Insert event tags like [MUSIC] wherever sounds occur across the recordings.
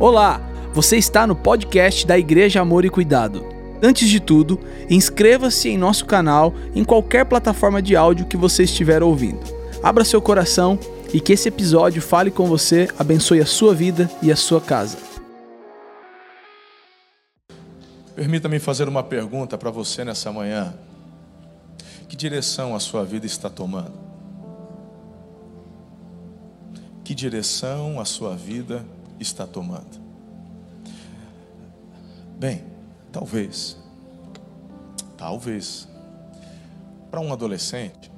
Olá, você está no podcast da Igreja Amor e Cuidado. Antes de tudo, inscreva-se em nosso canal em qualquer plataforma de áudio que você estiver ouvindo. Abra seu coração e que esse episódio fale com você, abençoe a sua vida e a sua casa. Permita-me fazer uma pergunta para você nessa manhã. Que direção a sua vida está tomando? Que direção a sua vida está tomando? Bem, talvez, talvez, para um adolescente,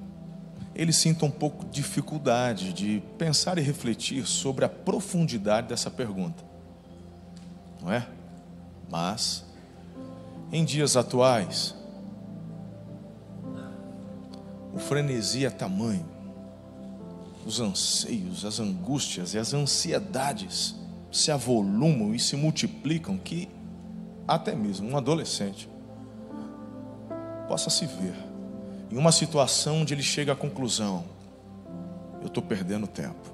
ele sinta um pouco de dificuldade de pensar e refletir sobre a profundidade dessa pergunta, não é? Mas, em dias atuais, o frenesi é tamanho os anseios, as angústias e as ansiedades se avolumam e se multiplicam que até mesmo um adolescente possa se ver em uma situação onde ele chega à conclusão: eu estou perdendo tempo.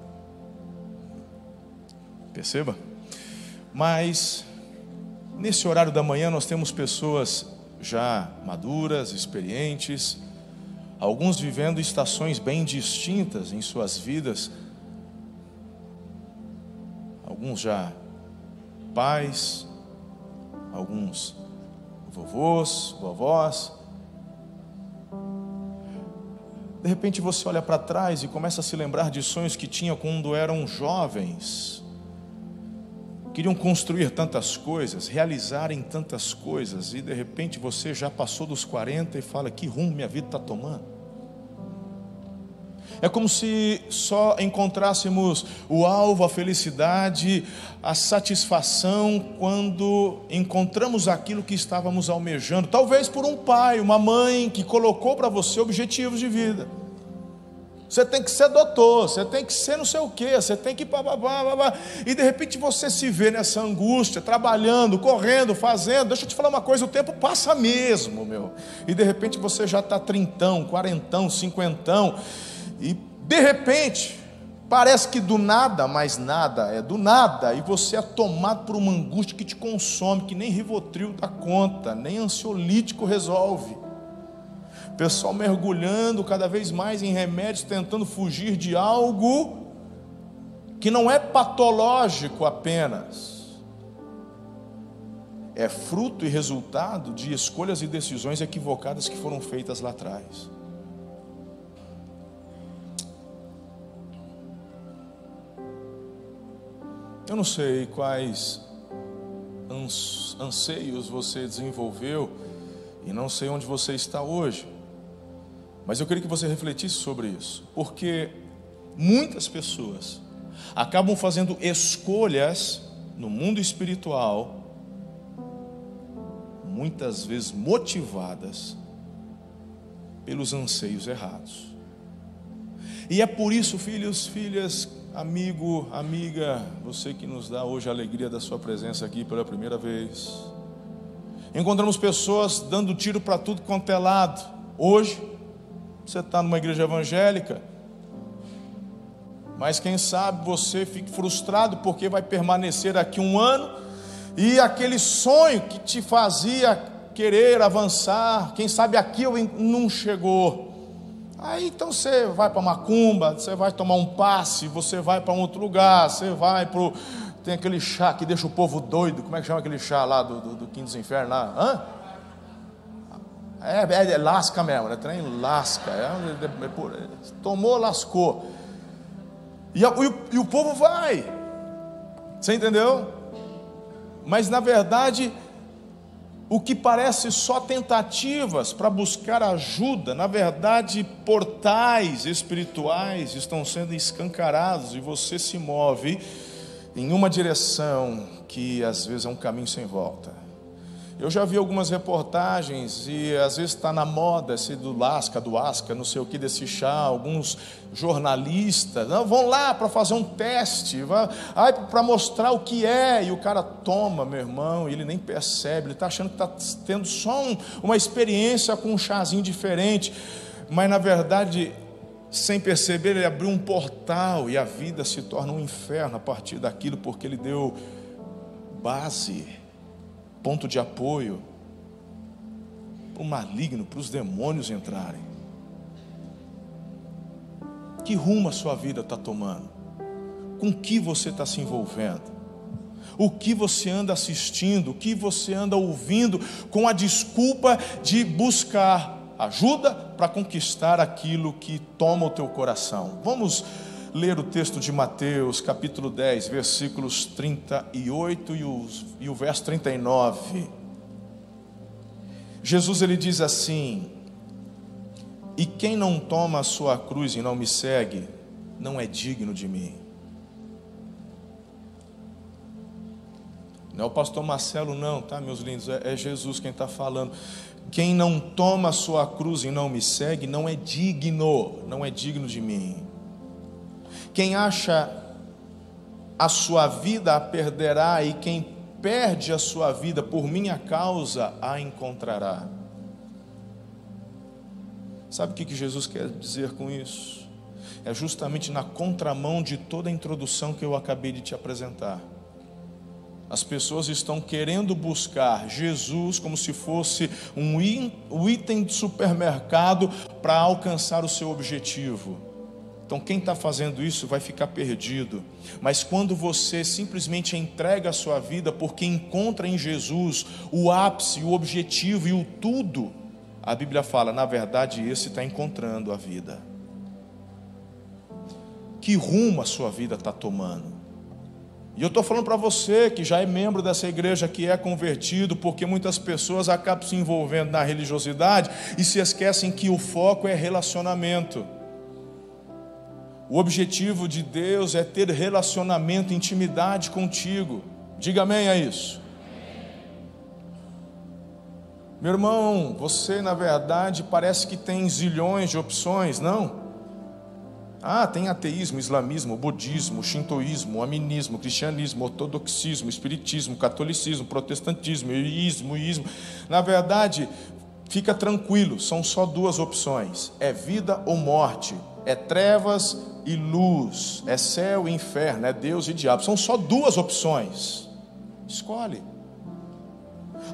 Perceba? Mas nesse horário da manhã nós temos pessoas já maduras, experientes, alguns vivendo estações bem distintas em suas vidas, alguns já pais, alguns vovôs, vovós. De repente você olha para trás e começa a se lembrar de sonhos que tinha quando eram jovens. Queriam construir tantas coisas, realizarem tantas coisas, e de repente você já passou dos 40 e fala: que rumo minha vida está tomando? É como se só encontrássemos o alvo, a felicidade, a satisfação quando encontramos aquilo que estávamos almejando. Talvez por um pai, uma mãe que colocou para você objetivos de vida. Você tem que ser doutor, você tem que ser não sei o quê, você tem que bababá, babá. E de repente você se vê nessa angústia, trabalhando, correndo, fazendo. Deixa eu te falar uma coisa, o tempo passa mesmo, meu. E de repente você já está trintão, quarentão, cinquentão. E de repente, parece que do nada, mas nada é do nada, e você é tomado por uma angústia que te consome, que nem Rivotril dá conta, nem ansiolítico resolve. O pessoal mergulhando cada vez mais em remédios, tentando fugir de algo que não é patológico apenas, é fruto e resultado de escolhas e decisões equivocadas que foram feitas lá atrás. Eu não sei quais anseios você desenvolveu e não sei onde você está hoje, mas eu queria que você refletisse sobre isso, porque muitas pessoas acabam fazendo escolhas no mundo espiritual, muitas vezes motivadas pelos anseios errados. E é por isso, filhos, filhas, amigo, amiga, você que nos dá hoje a alegria da sua presença aqui pela primeira vez. Encontramos pessoas dando tiro para tudo quanto é lado. Hoje, você está numa igreja evangélica, mas quem sabe você fique frustrado porque vai permanecer aqui um ano e aquele sonho que te fazia querer avançar, quem sabe aqui não chegou. Aí então você vai para Macumba, você vai tomar um passe, você vai para um outro lugar, você vai para. Tem aquele chá que deixa o povo doido. Como é que chama aquele chá lá do, do, do Quinto dos Infernos lá? Hã? É, é, é lasca mesmo, né? Trem lasca. É, é, é tomou, lascou. E, e, e o povo vai. Você entendeu? Mas na verdade o que parece só tentativas para buscar ajuda, na verdade, portais espirituais estão sendo escancarados e você se move em uma direção que às vezes é um caminho sem volta. Eu já vi algumas reportagens e às vezes está na moda esse do Lasca, do Asca, não sei o que desse chá. Alguns jornalistas não, vão lá para fazer um teste, para mostrar o que é. E o cara toma, meu irmão, e ele nem percebe, ele está achando que está tendo só um, uma experiência com um chazinho diferente. Mas na verdade, sem perceber, ele abriu um portal e a vida se torna um inferno a partir daquilo, porque ele deu base, ponto de apoio para o maligno, para os demônios entrarem. Que rumo a sua vida está tomando? Com que você está se envolvendo? O que você anda assistindo? O que você anda ouvindo com a desculpa de buscar ajuda para conquistar aquilo que toma o teu coração? Vamos ler o texto de Mateus, capítulo 10, versículos 38 e, os, e o verso 39. Jesus ele diz assim: E quem não toma a sua cruz e não me segue, não é digno de mim. Não é o pastor Marcelo, não, tá, meus lindos? É, é Jesus quem está falando. Quem não toma a sua cruz e não me segue, não é digno, não é digno de mim. Quem acha a sua vida a perderá, e quem perde a sua vida por minha causa a encontrará. Sabe o que Jesus quer dizer com isso? É justamente na contramão de toda a introdução que eu acabei de te apresentar. As pessoas estão querendo buscar Jesus como se fosse um item de supermercado para alcançar o seu objetivo. Então, quem está fazendo isso vai ficar perdido. Mas quando você simplesmente entrega a sua vida porque encontra em Jesus o ápice, o objetivo e o tudo, a Bíblia fala, na verdade, esse está encontrando a vida. Que rumo a sua vida está tomando? E eu estou falando para você que já é membro dessa igreja, que é convertido, porque muitas pessoas acabam se envolvendo na religiosidade e se esquecem que o foco é relacionamento. O objetivo de Deus é ter relacionamento, intimidade contigo. Diga amém a isso. Meu irmão, você na verdade parece que tem zilhões de opções, não? Ah, tem ateísmo, islamismo, budismo, shintoísmo, aminismo, cristianismo, ortodoxismo, espiritismo, catolicismo, protestantismo, ismo, ismo. Na verdade, fica tranquilo, são só duas opções: é vida ou morte, é trevas e luz, é céu e inferno, é Deus e diabo. São só duas opções. Escolhe.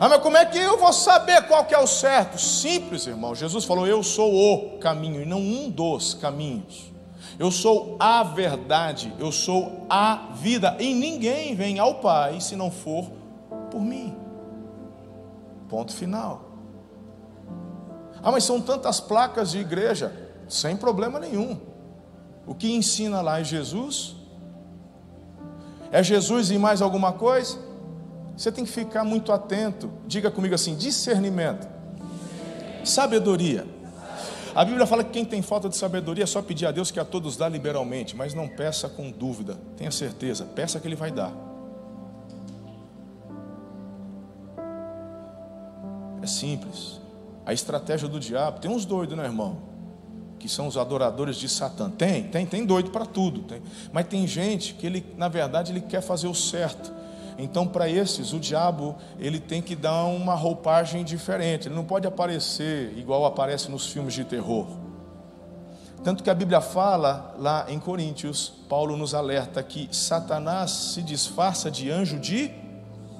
Ah, mas como é que eu vou saber qual que é o certo? Simples, irmão. Jesus falou: Eu sou o caminho e não um dos caminhos. Eu sou a verdade, eu sou a vida, e ninguém vem ao Pai se não for por mim. Ponto final. Ah, mas são tantas placas de igreja, sem problema nenhum. O que ensina lá é Jesus? É Jesus e mais alguma coisa? Você tem que ficar muito atento. Diga comigo assim: discernimento, sabedoria. A Bíblia fala que quem tem falta de sabedoria é só pedir a Deus que a todos dá liberalmente, mas não peça com dúvida, tenha certeza, peça que Ele vai dar. É simples. A estratégia do diabo, tem uns doidos, né, irmão? Que são os adoradores de Satã. Tem, tem, tem doido para tudo. Tem. Mas tem gente que ele, na verdade, ele quer fazer o certo. Então, para esses, o diabo ele tem que dar uma roupagem diferente. Ele não pode aparecer igual aparece nos filmes de terror. Tanto que a Bíblia fala lá em Coríntios, Paulo nos alerta que Satanás se disfarça de anjo de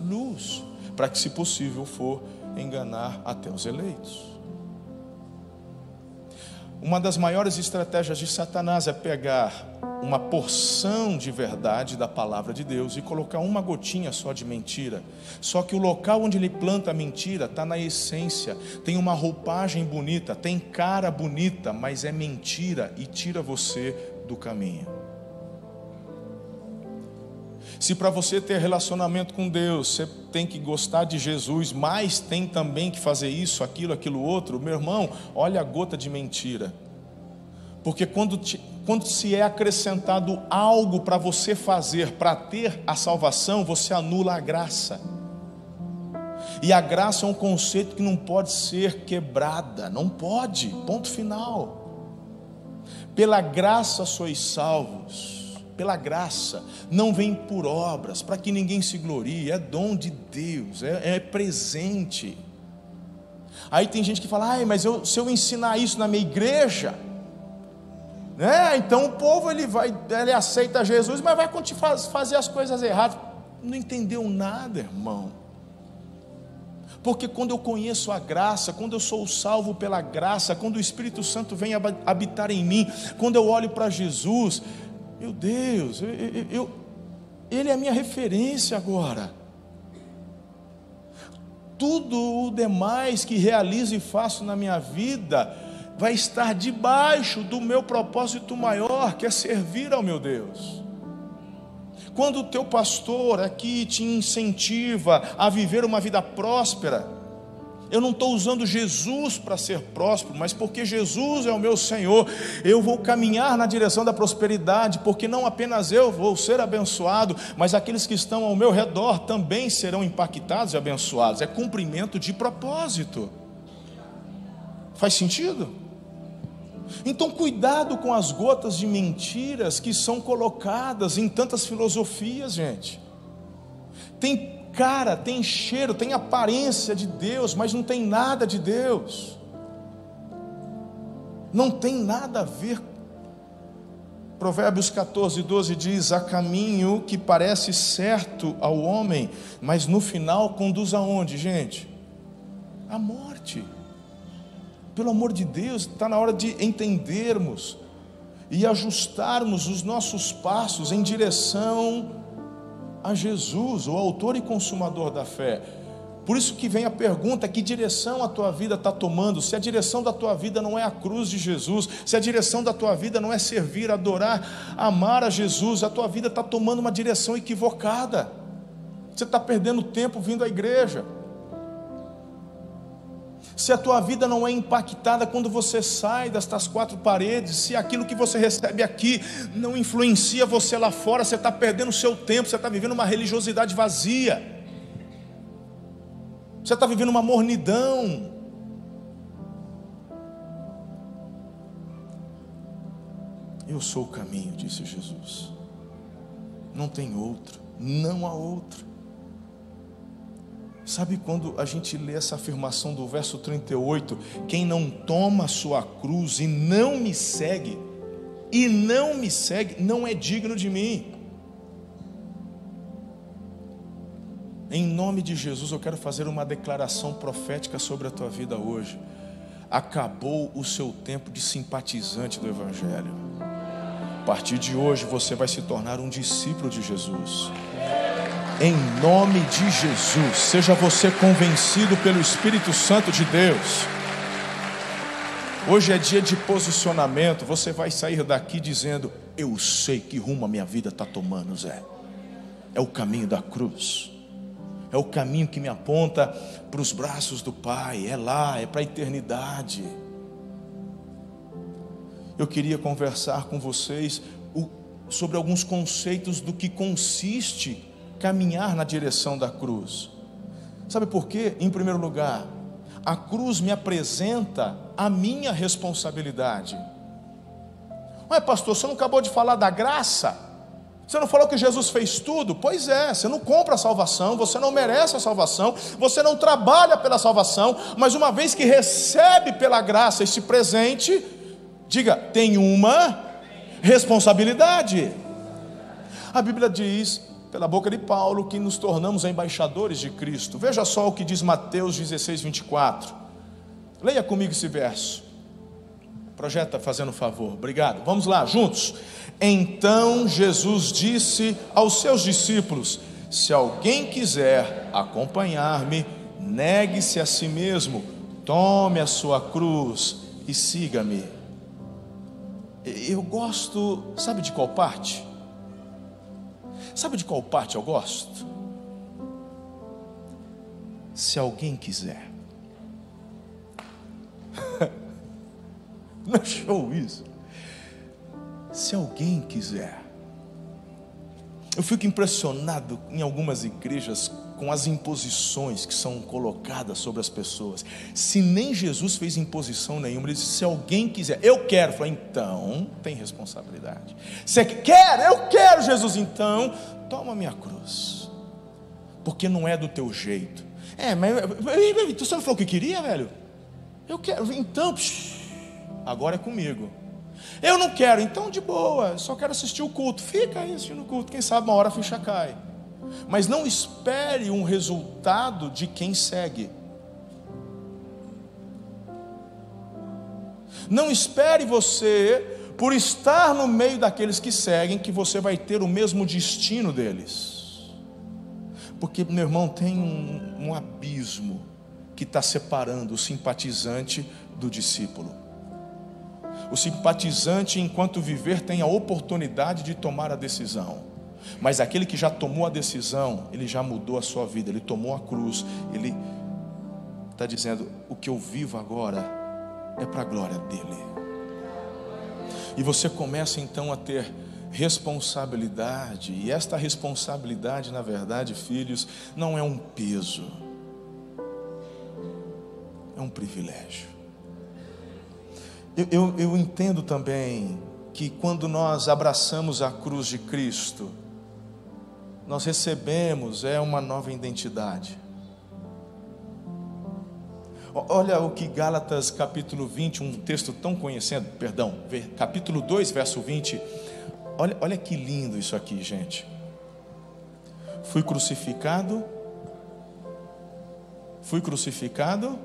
luz, para que, se possível for, enganar até os eleitos. Uma das maiores estratégias de Satanás é pegar uma porção de verdade da palavra de Deus e colocar uma gotinha só de mentira. Só que o local onde ele planta a mentira está na essência, tem uma roupagem bonita, tem cara bonita, mas é mentira e tira você do caminho. Se para você ter relacionamento com Deus, você tem que gostar de Jesus, mas tem também que fazer isso, aquilo, aquilo outro, meu irmão, olha a gota de mentira. Porque quando, te, quando se é acrescentado algo para você fazer, para ter a salvação, você anula a graça. E a graça é um conceito que não pode ser quebrada, não pode, ponto final. Pela graça sois salvos pela graça, não vem por obras, para que ninguém se glorie, é dom de Deus, é, é presente. Aí tem gente que fala, ai, mas eu, se eu ensinar isso na minha igreja, né, então o povo ele vai, ele aceita Jesus, mas vai fazer as coisas erradas. não entendeu nada, irmão. Porque quando eu conheço a graça, quando eu sou salvo pela graça, quando o Espírito Santo vem habitar em mim, quando eu olho para Jesus, meu Deus, eu, eu, eu, Ele é a minha referência agora. Tudo o demais que realizo e faço na minha vida vai estar debaixo do meu propósito maior, que é servir ao meu Deus. Quando o teu pastor aqui te incentiva a viver uma vida próspera, eu não estou usando Jesus para ser próspero, mas porque Jesus é o meu Senhor, eu vou caminhar na direção da prosperidade, porque não apenas eu vou ser abençoado, mas aqueles que estão ao meu redor também serão impactados e abençoados. É cumprimento de propósito. Faz sentido? Então, cuidado com as gotas de mentiras que são colocadas em tantas filosofias, gente. Tem cara, tem cheiro, tem aparência de Deus, mas não tem nada de Deus. Não tem nada a ver. Provérbios 14, 12 diz: Há caminho que parece certo ao homem, mas no final conduz aonde, gente? A morte. Pelo amor de Deus, está na hora de entendermos e ajustarmos os nossos passos em direção a Jesus, o autor e consumador da fé. Por isso que vem a pergunta: que direção a tua vida está tomando? Se a direção da tua vida não é a cruz de Jesus, se a direção da tua vida não é servir, adorar, amar a Jesus, a tua vida está tomando uma direção equivocada. Você está perdendo tempo vindo à igreja se a tua vida não é impactada quando você sai destas quatro paredes, se aquilo que você recebe aqui não influencia você lá fora, você está perdendo o seu tempo, você está vivendo uma religiosidade vazia, você está vivendo uma mornidão. Eu sou o caminho, disse Jesus. Não tem outro, não há outro. Sabe quando a gente lê essa afirmação do verso 38? Quem não toma sua cruz e não me segue, e não me segue, não é digno de mim. Em nome de Jesus, eu quero fazer uma declaração profética sobre a tua vida hoje. Acabou o seu tempo de simpatizante do Evangelho. A partir de hoje, você vai se tornar um discípulo de Jesus. Em nome de Jesus, seja você convencido pelo Espírito Santo de Deus. Hoje é dia de posicionamento. Você vai sair daqui dizendo: Eu sei que rumo a minha vida está tomando, Zé. É o caminho da cruz, é o caminho que me aponta para os braços do Pai. É lá, é para a eternidade. Eu queria conversar com vocês sobre alguns conceitos do que consiste caminhar na direção da cruz. Sabe por quê? Em primeiro lugar, a cruz me apresenta a minha responsabilidade. Ué, pastor, você não acabou de falar da graça? Você não falou que Jesus fez tudo? Pois é, você não compra a salvação, você não merece a salvação, você não trabalha pela salvação, mas uma vez que recebe pela graça esse presente, diga, tem uma responsabilidade. A Bíblia diz pela boca de Paulo, que nos tornamos embaixadores de Cristo. Veja só o que diz Mateus 16, 24. Leia comigo esse verso. Projeta fazendo favor. Obrigado. Vamos lá, juntos. Então Jesus disse aos seus discípulos: Se alguém quiser acompanhar-me, negue-se a si mesmo, tome a sua cruz e siga-me. Eu gosto, sabe de qual parte? Sabe de qual parte eu gosto? Se alguém quiser. [LAUGHS] Não show isso? Se alguém quiser. Eu fico impressionado em algumas igrejas com as imposições que são colocadas sobre as pessoas. Se nem Jesus fez imposição nenhuma, ele disse: se alguém quiser, eu quero, falei, então tem responsabilidade. Você quer? Eu quero, Jesus, então toma minha cruz, porque não é do teu jeito. É, mas você não falou que queria, velho? Eu quero, então, agora é comigo. Eu não quero, então de boa, só quero assistir o culto. Fica aí assistindo o culto, quem sabe uma hora a ficha cai. Mas não espere um resultado de quem segue. Não espere você, por estar no meio daqueles que seguem, que você vai ter o mesmo destino deles. Porque, meu irmão, tem um, um abismo que está separando o simpatizante do discípulo. O simpatizante, enquanto viver, tem a oportunidade de tomar a decisão. Mas aquele que já tomou a decisão, ele já mudou a sua vida, ele tomou a cruz, ele está dizendo: o que eu vivo agora é para a glória dele. E você começa então a ter responsabilidade, e esta responsabilidade, na verdade, filhos, não é um peso, é um privilégio. Eu, eu, eu entendo também que quando nós abraçamos a cruz de Cristo, nós recebemos é uma nova identidade. Olha o que Gálatas capítulo 20, um texto tão conhecido, perdão, capítulo 2, verso 20. Olha, olha que lindo isso aqui, gente. Fui crucificado, fui crucificado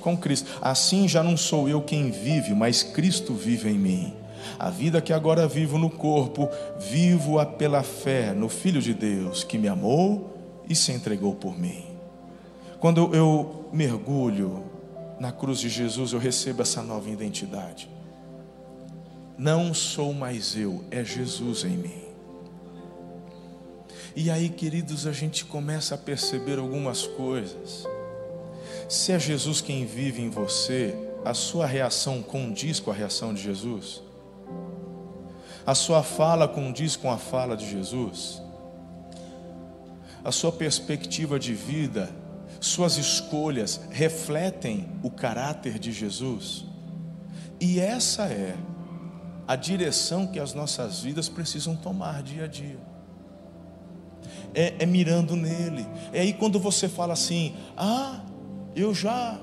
com Cristo. Assim já não sou eu quem vive, mas Cristo vive em mim. A vida que agora vivo no corpo, vivo-a pela fé no Filho de Deus, que me amou e se entregou por mim. Quando eu mergulho na cruz de Jesus, eu recebo essa nova identidade. Não sou mais eu, é Jesus em mim. E aí, queridos, a gente começa a perceber algumas coisas. Se é Jesus quem vive em você, a sua reação condiz com a reação de Jesus? A sua fala condiz com a fala de Jesus? A sua perspectiva de vida, suas escolhas refletem o caráter de Jesus? E essa é a direção que as nossas vidas precisam tomar dia a dia. É, é mirando nele. É aí quando você fala assim: Ah, eu já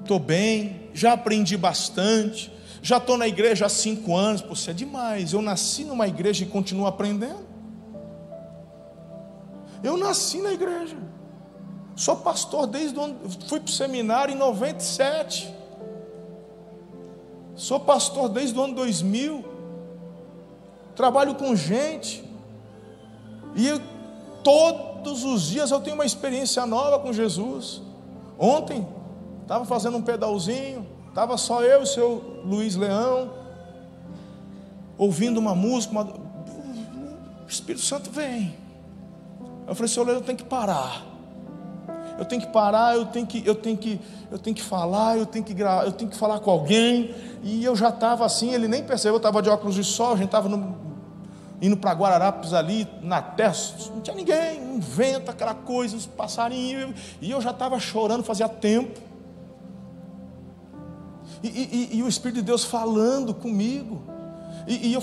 estou bem, já aprendi bastante, já estou na igreja há cinco anos. Isso é demais. Eu nasci numa igreja e continuo aprendendo. Eu nasci na igreja. Sou pastor desde onde fui para o seminário em 97. Sou pastor desde o ano 2000. Trabalho com gente. E eu, todos os dias eu tenho uma experiência nova com Jesus. Ontem, estava fazendo um pedalzinho, estava só eu e o seu Luiz Leão, ouvindo uma música, uma... o Espírito Santo vem. Eu falei, senhor, eu tenho que parar. Eu tenho que parar, eu tenho que, eu tenho que, eu tenho que falar, eu tenho que gra... eu tenho que falar com alguém. E eu já estava assim, ele nem percebeu, eu estava de óculos de sol, a gente estava no indo para Guararapes ali, na terra, não tinha ninguém, um vento, aquela coisa, os passarinhos, e eu já estava chorando fazia tempo. E, e, e, o Espírito de Deus falando comigo, e, eu,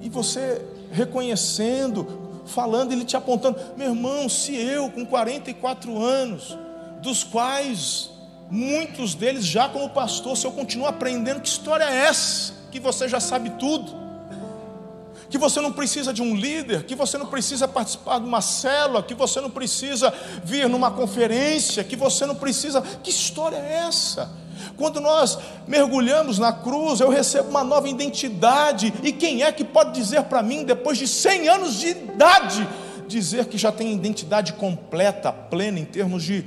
e você reconhecendo, falando, ele te apontando, meu irmão, se eu com 44 anos, dos quais muitos deles já como pastor, se eu continuo aprendendo, que história é essa? Que você já sabe tudo que você não precisa de um líder, que você não precisa participar de uma célula, que você não precisa vir numa conferência, que você não precisa. Que história é essa? Quando nós mergulhamos na cruz, eu recebo uma nova identidade. E quem é que pode dizer para mim, depois de 100 anos de idade, dizer que já tem identidade completa, plena, em termos de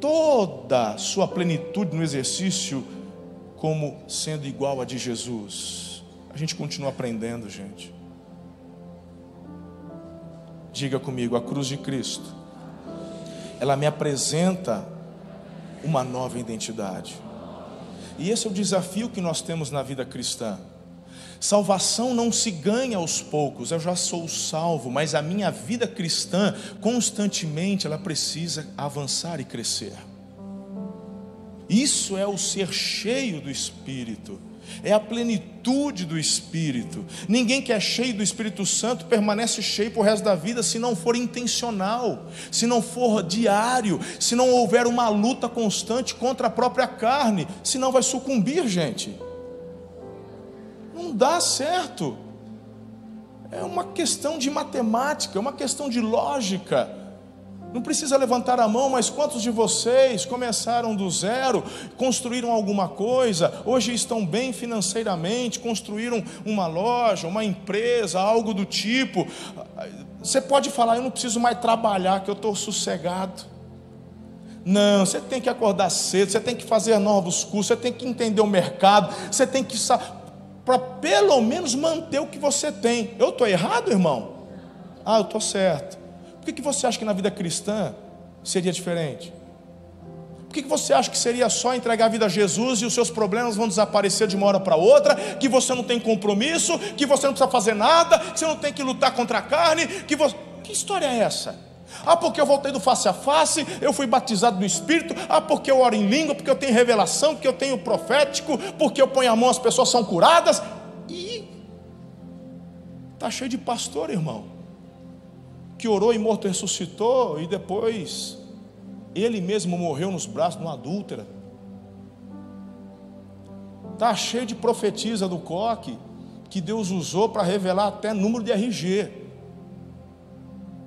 toda sua plenitude no exercício, como sendo igual a de Jesus? A gente continua aprendendo, gente. Diga comigo, a cruz de Cristo, ela me apresenta uma nova identidade. E esse é o desafio que nós temos na vida cristã. Salvação não se ganha aos poucos, eu já sou salvo, mas a minha vida cristã, constantemente, ela precisa avançar e crescer. Isso é o ser cheio do Espírito é a plenitude do Espírito. Ninguém que é cheio do Espírito Santo permanece cheio para o resto da vida se não for intencional, se não for diário, se não houver uma luta constante contra a própria carne, senão vai sucumbir, gente. Não dá certo. é uma questão de matemática, é uma questão de lógica. Não precisa levantar a mão, mas quantos de vocês começaram do zero, construíram alguma coisa, hoje estão bem financeiramente, construíram uma loja, uma empresa, algo do tipo. Você pode falar, eu não preciso mais trabalhar, que eu estou sossegado. Não, você tem que acordar cedo, você tem que fazer novos cursos, você tem que entender o mercado, você tem que para pelo menos manter o que você tem. Eu estou errado, irmão? Ah, eu estou certo. Por que, que você acha que na vida cristã seria diferente? Por que, que você acha que seria só entregar a vida a Jesus e os seus problemas vão desaparecer de uma hora para outra? Que você não tem compromisso, que você não precisa fazer nada, que você não tem que lutar contra a carne? Que, que história é essa? Ah, porque eu voltei do face a face, eu fui batizado no Espírito. Ah, porque eu oro em língua, porque eu tenho revelação, porque eu tenho profético, porque eu ponho a mão, as pessoas são curadas. E está cheio de pastor, irmão, que orou e morto ressuscitou, e depois ele mesmo morreu nos braços de uma adúltera. Está cheio de profetisa do coque, que Deus usou para revelar até número de RG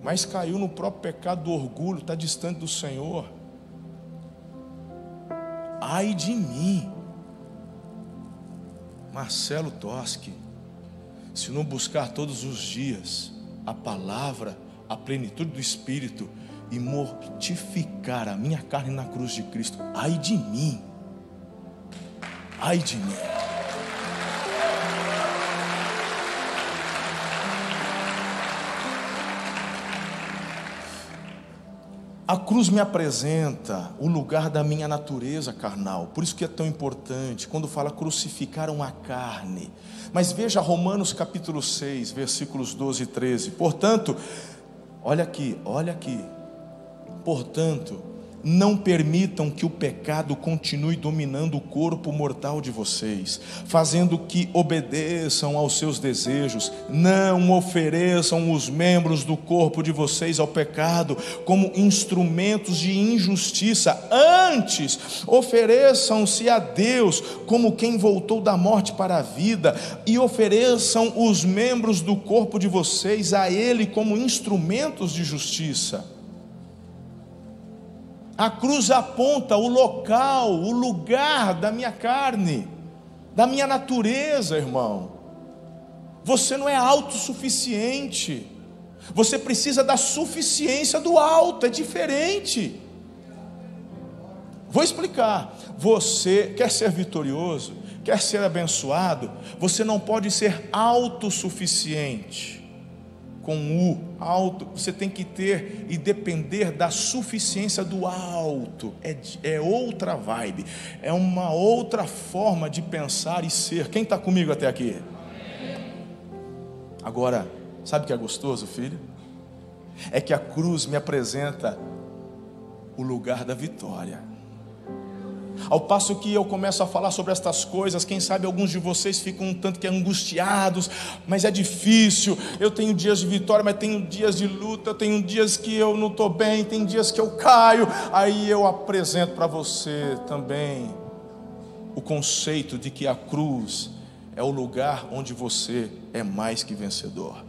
mas caiu no próprio pecado do orgulho, está distante do Senhor. Ai de mim, Marcelo Toschi, se não buscar todos os dias a palavra, a plenitude do Espírito e mortificar a minha carne na cruz de Cristo, ai de mim, ai de mim. A cruz me apresenta o lugar da minha natureza carnal, por isso que é tão importante quando fala crucificaram a carne. Mas veja Romanos capítulo 6, versículos 12 e 13. Portanto, olha aqui, olha aqui. Portanto, não permitam que o pecado continue dominando o corpo mortal de vocês, fazendo que obedeçam aos seus desejos. Não ofereçam os membros do corpo de vocês ao pecado como instrumentos de injustiça. Antes, ofereçam-se a Deus como quem voltou da morte para a vida, e ofereçam os membros do corpo de vocês a Ele como instrumentos de justiça. A cruz aponta o local, o lugar da minha carne, da minha natureza, irmão. Você não é autossuficiente. Você precisa da suficiência do alto, é diferente. Vou explicar. Você quer ser vitorioso, quer ser abençoado, você não pode ser autossuficiente com o alto, você tem que ter e depender da suficiência do alto. É, é outra vibe, é uma outra forma de pensar e ser. Quem está comigo até aqui? Agora, sabe o que é gostoso, filho? É que a cruz me apresenta o lugar da vitória. Ao passo que eu começo a falar sobre estas coisas, quem sabe alguns de vocês ficam um tanto que angustiados, mas é difícil. Eu tenho dias de vitória, mas tenho dias de luta, tenho dias que eu não estou bem, tem dias que eu caio. Aí eu apresento para você também o conceito de que a cruz é o lugar onde você é mais que vencedor.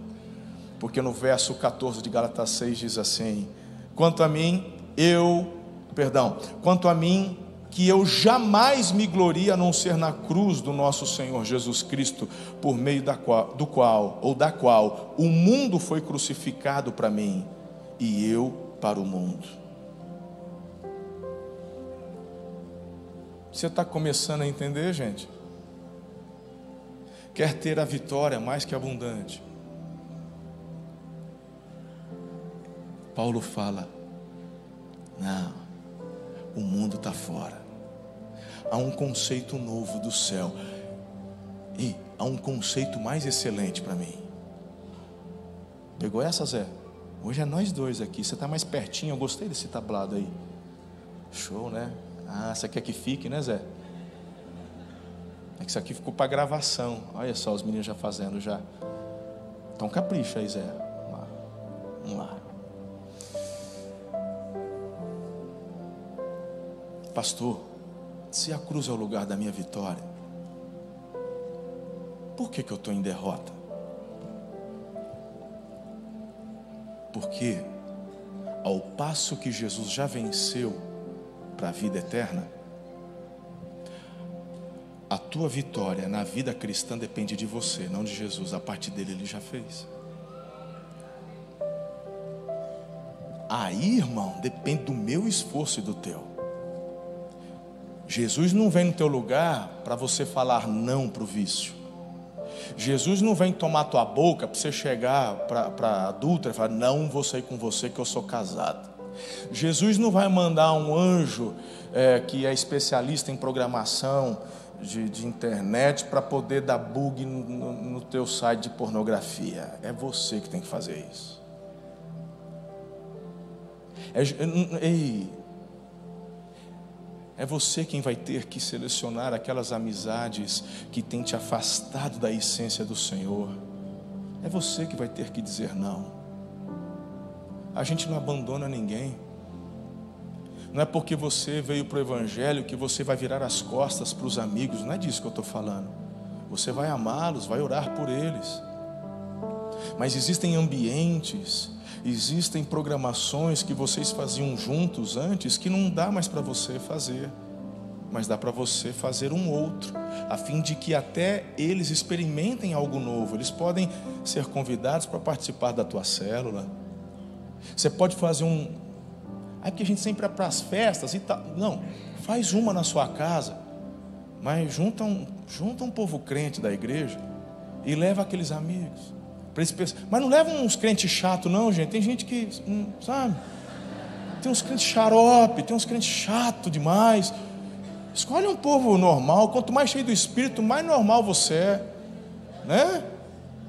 Porque no verso 14 de Gálatas 6 diz assim: Quanto a mim, eu, perdão, quanto a mim, que eu jamais me glorie a não ser na cruz do nosso Senhor Jesus Cristo, por meio da qual, do qual ou da qual o mundo foi crucificado para mim e eu para o mundo. Você está começando a entender, gente? Quer ter a vitória mais que abundante? Paulo fala: não, o mundo está fora há um conceito novo do céu. E há um conceito mais excelente para mim. Pegou essa, Zé? Hoje é nós dois aqui. Você está mais pertinho. Eu gostei desse tablado aí. Show, né? Ah, você quer que fique, né, Zé? É que isso aqui ficou para gravação. Olha só os meninos já fazendo já. Então capricha aí, Zé. Lá. Vamos lá. Pastor, se a cruz é o lugar da minha vitória, por que, que eu estou em derrota? Porque, ao passo que Jesus já venceu para a vida eterna, a tua vitória na vida cristã depende de você, não de Jesus. A parte dele ele já fez. Aí, irmão, depende do meu esforço e do teu. Jesus não vem no teu lugar para você falar não para o vício. Jesus não vem tomar tua boca para você chegar para a adulta e falar: Não vou sair com você que eu sou casado. Jesus não vai mandar um anjo é, que é especialista em programação de, de internet para poder dar bug no, no teu site de pornografia. É você que tem que fazer isso. É, ei, é você quem vai ter que selecionar aquelas amizades que têm te afastado da essência do Senhor. É você que vai ter que dizer não. A gente não abandona ninguém. Não é porque você veio para o Evangelho que você vai virar as costas para os amigos. Não é disso que eu estou falando. Você vai amá-los, vai orar por eles. Mas existem ambientes, existem programações que vocês faziam juntos antes que não dá mais para você fazer, mas dá para você fazer um outro, a fim de que até eles experimentem algo novo. Eles podem ser convidados para participar da tua célula. Você pode fazer um. É que a gente sempre é para as festas e tal. Não, faz uma na sua casa, mas junta um, junta um povo crente da igreja e leva aqueles amigos. Mas não leva uns crentes chato não, gente. Tem gente que, hum, sabe? Tem uns crentes xarope, tem uns crentes chato demais. Escolhe um povo normal. Quanto mais cheio do Espírito, mais normal você é, né?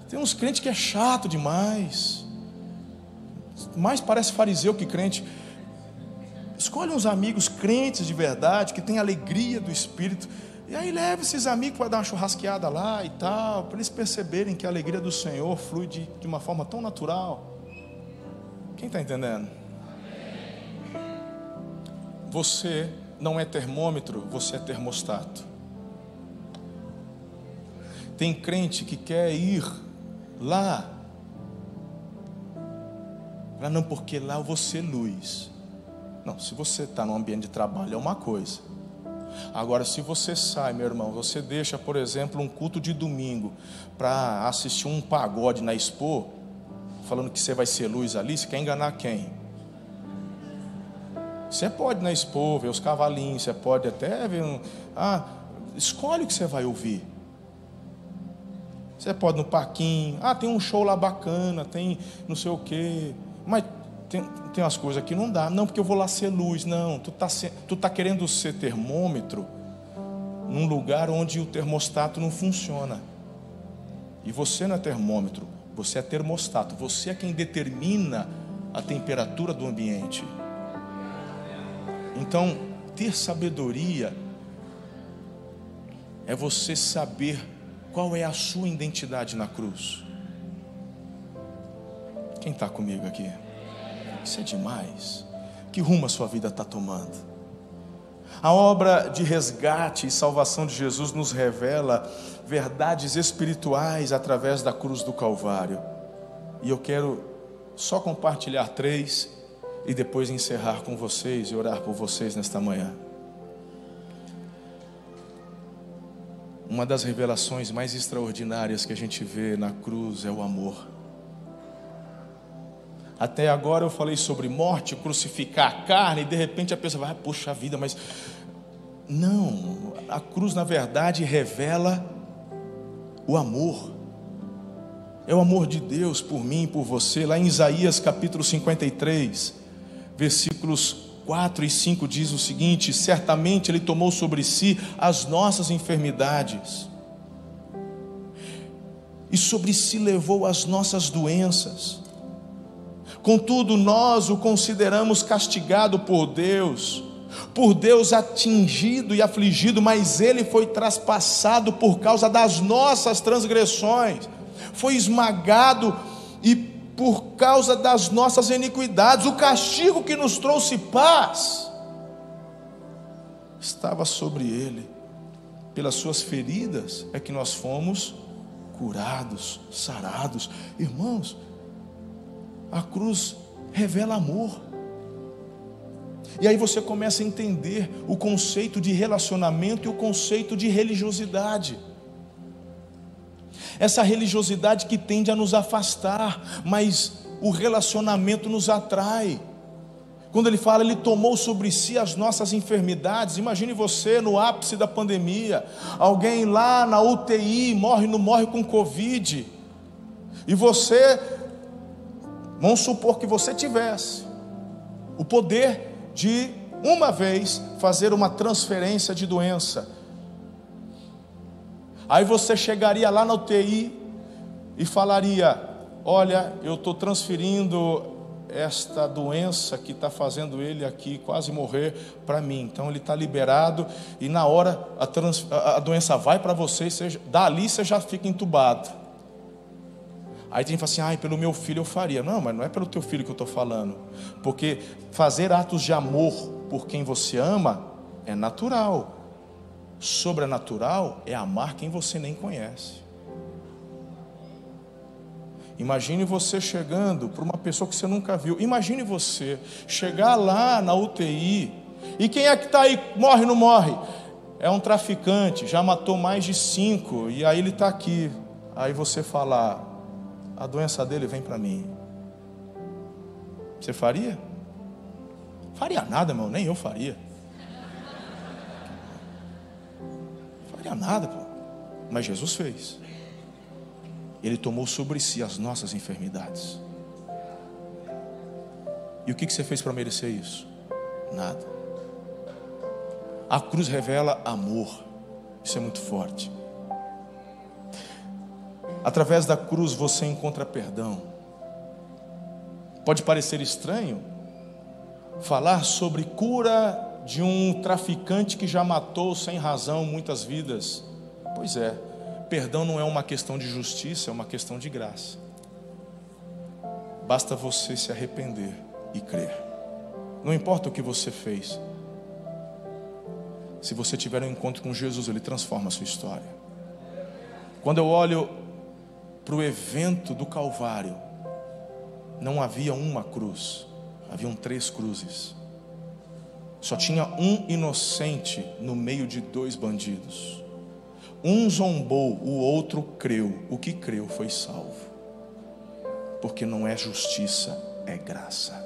Tem uns crentes que é chato demais. Mais parece fariseu que crente. Escolhe uns amigos crentes de verdade, que tem alegria do Espírito. E aí leva esses amigos para dar uma churrasqueada lá e tal, para eles perceberem que a alegria do Senhor flui de, de uma forma tão natural. Quem está entendendo? Você não é termômetro, você é termostato. Tem crente que quer ir lá, não, porque lá eu vou ser luz. Não, se você está no ambiente de trabalho é uma coisa. Agora, se você sai, meu irmão, você deixa, por exemplo, um culto de domingo para assistir um pagode na Expo, falando que você vai ser luz ali, você quer enganar quem? Você pode na Expo ver os cavalinhos, você pode até ver um. Ah, escolhe o que você vai ouvir. Você pode no parquinho, ah, tem um show lá bacana, tem não sei o quê. Mas tem, tem umas coisas que não dá. Não, porque eu vou lá ser luz. Não, tu está tu tá querendo ser termômetro num lugar onde o termostato não funciona. E você não é termômetro, você é termostato. Você é quem determina a temperatura do ambiente. Então, ter sabedoria é você saber qual é a sua identidade na cruz. Quem está comigo aqui? Isso é demais. Que rumo a sua vida está tomando? A obra de resgate e salvação de Jesus nos revela verdades espirituais através da cruz do Calvário. E eu quero só compartilhar três e depois encerrar com vocês e orar por vocês nesta manhã. Uma das revelações mais extraordinárias que a gente vê na cruz é o amor. Até agora eu falei sobre morte, crucificar a carne, e de repente a pessoa vai, ah, puxa vida, mas. Não, a cruz na verdade revela o amor. É o amor de Deus por mim e por você. Lá em Isaías capítulo 53, versículos 4 e 5 diz o seguinte: Certamente Ele tomou sobre si as nossas enfermidades, e sobre si levou as nossas doenças. Contudo, nós o consideramos castigado por Deus, por Deus atingido e afligido, mas ele foi traspassado por causa das nossas transgressões, foi esmagado e por causa das nossas iniquidades. O castigo que nos trouxe paz estava sobre ele. Pelas suas feridas é que nós fomos curados, sarados. Irmãos, A cruz revela amor. E aí você começa a entender o conceito de relacionamento e o conceito de religiosidade. Essa religiosidade que tende a nos afastar, mas o relacionamento nos atrai. Quando ele fala, ele tomou sobre si as nossas enfermidades. Imagine você no ápice da pandemia, alguém lá na UTI morre, não morre com Covid, e você, vamos supor que você tivesse o poder de uma vez fazer uma transferência de doença. Aí você chegaria lá na UTI e falaria: Olha, eu estou transferindo esta doença que está fazendo ele aqui quase morrer para mim. Então ele está liberado e na hora a, trans, a, a doença vai para você, você, dali você já fica entubado. Aí tem que falar assim, ai, pelo meu filho eu faria. Não, mas não é pelo teu filho que eu estou falando. Porque fazer atos de amor por quem você ama é natural. Sobrenatural é amar quem você nem conhece. Imagine você chegando para uma pessoa que você nunca viu. Imagine você chegar lá na UTI. E quem é que está aí? Morre não morre? É um traficante, já matou mais de cinco. E aí ele está aqui. Aí você falar: a doença dele vem para mim. Você faria? Faria nada, irmão, nem eu faria. Faria nada, pô. Mas Jesus fez. Ele tomou sobre si as nossas enfermidades. E o que você fez para merecer isso? Nada. A cruz revela amor. Isso é muito forte. Através da cruz você encontra perdão. Pode parecer estranho falar sobre cura de um traficante que já matou sem razão muitas vidas. Pois é, perdão não é uma questão de justiça, é uma questão de graça. Basta você se arrepender e crer. Não importa o que você fez. Se você tiver um encontro com Jesus, ele transforma a sua história. Quando eu olho para o evento do Calvário, não havia uma cruz, haviam três cruzes. Só tinha um inocente no meio de dois bandidos. Um zombou, o outro creu. O que creu foi salvo. Porque não é justiça, é graça.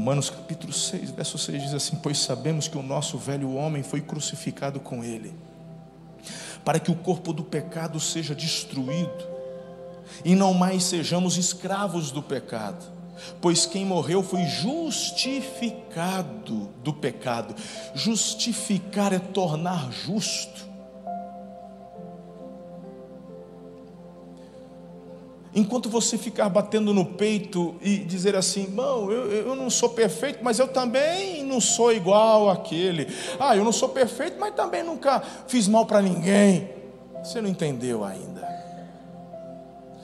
Romanos capítulo 6, verso 6 diz assim: Pois sabemos que o nosso velho homem foi crucificado com ele, para que o corpo do pecado seja destruído, e não mais sejamos escravos do pecado, pois quem morreu foi justificado do pecado. Justificar é tornar justo. Enquanto você ficar batendo no peito e dizer assim, irmão, eu, eu não sou perfeito, mas eu também não sou igual àquele. Ah, eu não sou perfeito, mas também nunca fiz mal para ninguém. Você não entendeu ainda.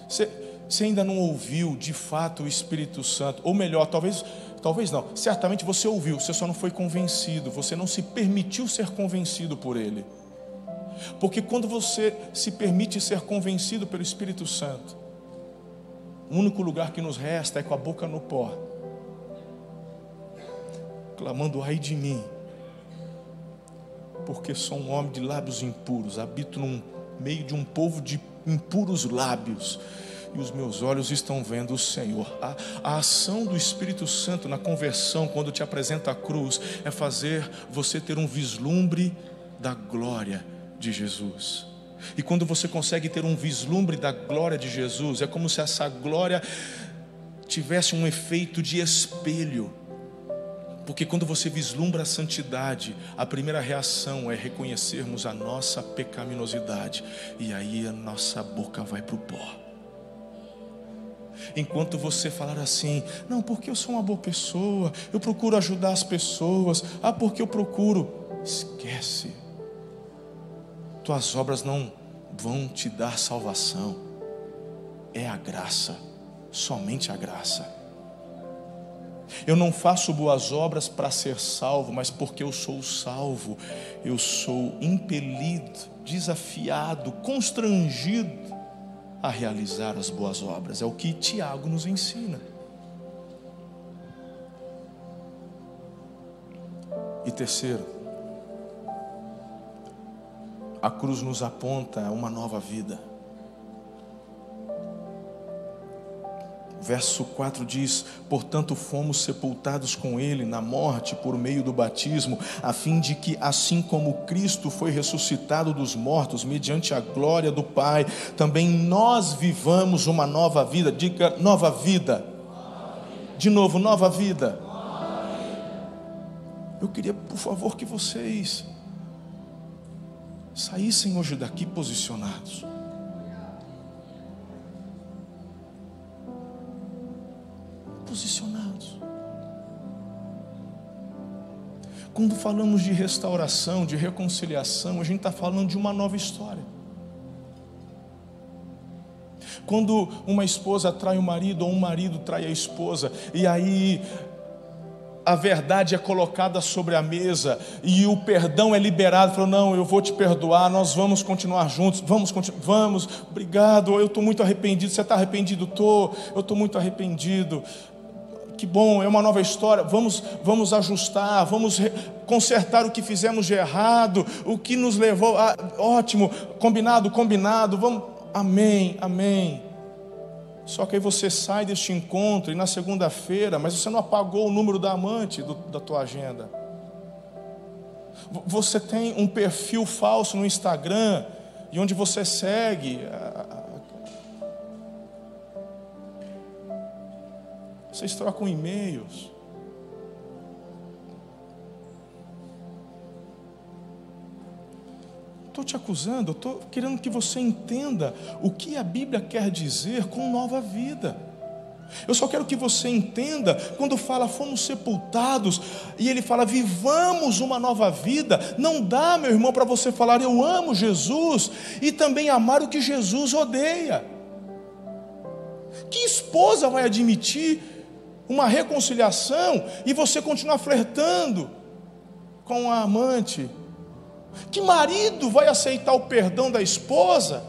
Você, você ainda não ouviu de fato o Espírito Santo. Ou melhor, talvez, talvez não. Certamente você ouviu, você só não foi convencido. Você não se permitiu ser convencido por ele. Porque quando você se permite ser convencido pelo Espírito Santo, o único lugar que nos resta é com a boca no pó, clamando: ai de mim, porque sou um homem de lábios impuros, habito no meio de um povo de impuros lábios e os meus olhos estão vendo o Senhor. A, a, ação do Espírito Santo na conversão, quando te apresenta a cruz, é fazer você ter um vislumbre da glória de Jesus. E quando você consegue ter um vislumbre da glória de Jesus, é como se essa glória tivesse um efeito de espelho. Porque quando você vislumbra a santidade, a primeira reação é reconhecermos a nossa pecaminosidade, e aí a nossa boca vai para o pó. Enquanto você falar assim, não, porque eu sou uma boa pessoa, eu procuro ajudar as pessoas, ah, porque eu procuro, esquece tuas obras não vão te dar salvação. É a graça, somente a graça. Eu não faço boas obras para ser salvo, mas porque eu sou salvo, eu sou impelido, desafiado, constrangido a realizar as boas obras. É o que Tiago nos ensina. E terceiro, a cruz nos aponta uma nova vida. Verso 4 diz: Portanto, fomos sepultados com Ele na morte por meio do batismo, a fim de que, assim como Cristo foi ressuscitado dos mortos, mediante a glória do Pai, também nós vivamos uma nova vida. Diga nova vida. De novo, nova vida. Eu queria, por favor, que vocês saíssem hoje daqui posicionados. Posicionados. Quando falamos de restauração, de reconciliação, a gente está falando de uma nova história. Quando uma esposa trai o marido ou um marido trai a esposa, e aí a verdade é colocada sobre a mesa e o perdão é liberado. Falou: Não, eu vou te perdoar, nós vamos continuar juntos, vamos, vamos, obrigado. Eu estou muito arrependido. Você está arrependido? Estou, eu estou muito arrependido. Que bom, é uma nova história. Vamos, vamos ajustar, vamos consertar o que fizemos de errado, o que nos levou. A, ótimo, combinado, combinado. Vamos, amém, amém. Só que aí você sai deste encontro e na segunda-feira, mas você não apagou o número da amante do, da tua agenda. Você tem um perfil falso no Instagram e onde você segue. Vocês trocam e-mails. Estou te acusando, estou querendo que você entenda o que a Bíblia quer dizer com nova vida. Eu só quero que você entenda, quando fala fomos sepultados, e ele fala vivamos uma nova vida, não dá, meu irmão, para você falar eu amo Jesus e também amar o que Jesus odeia. Que esposa vai admitir uma reconciliação e você continuar flertando com a amante? Que marido vai aceitar o perdão da esposa?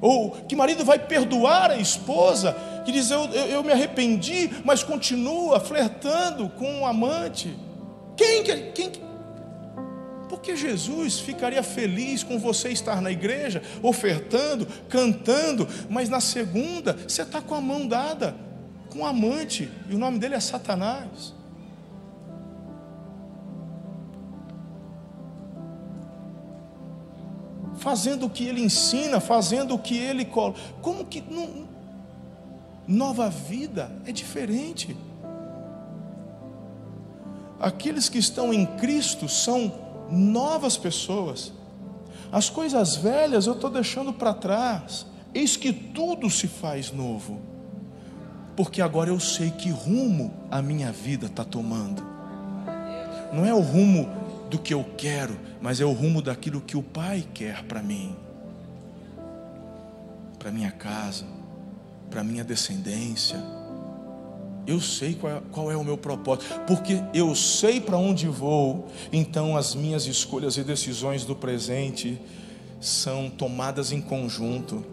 Ou que marido vai perdoar a esposa que diz: Eu, eu, eu me arrependi, mas continua flertando com um amante? Quem, quem, porque Jesus ficaria feliz com você estar na igreja, ofertando, cantando, mas na segunda você está com a mão dada com um amante, e o nome dele é Satanás. Fazendo o que ele ensina, fazendo o que ele coloca. Como que não, nova vida é diferente? Aqueles que estão em Cristo são novas pessoas. As coisas velhas eu estou deixando para trás. Eis que tudo se faz novo. Porque agora eu sei que rumo a minha vida está tomando. Não é o rumo do que eu quero, mas é o rumo daquilo que o Pai quer para mim, para minha casa, para minha descendência. Eu sei qual é, qual é, o meu propósito, porque eu sei para onde vou, então as minhas escolhas e decisões do presente são tomadas em conjunto.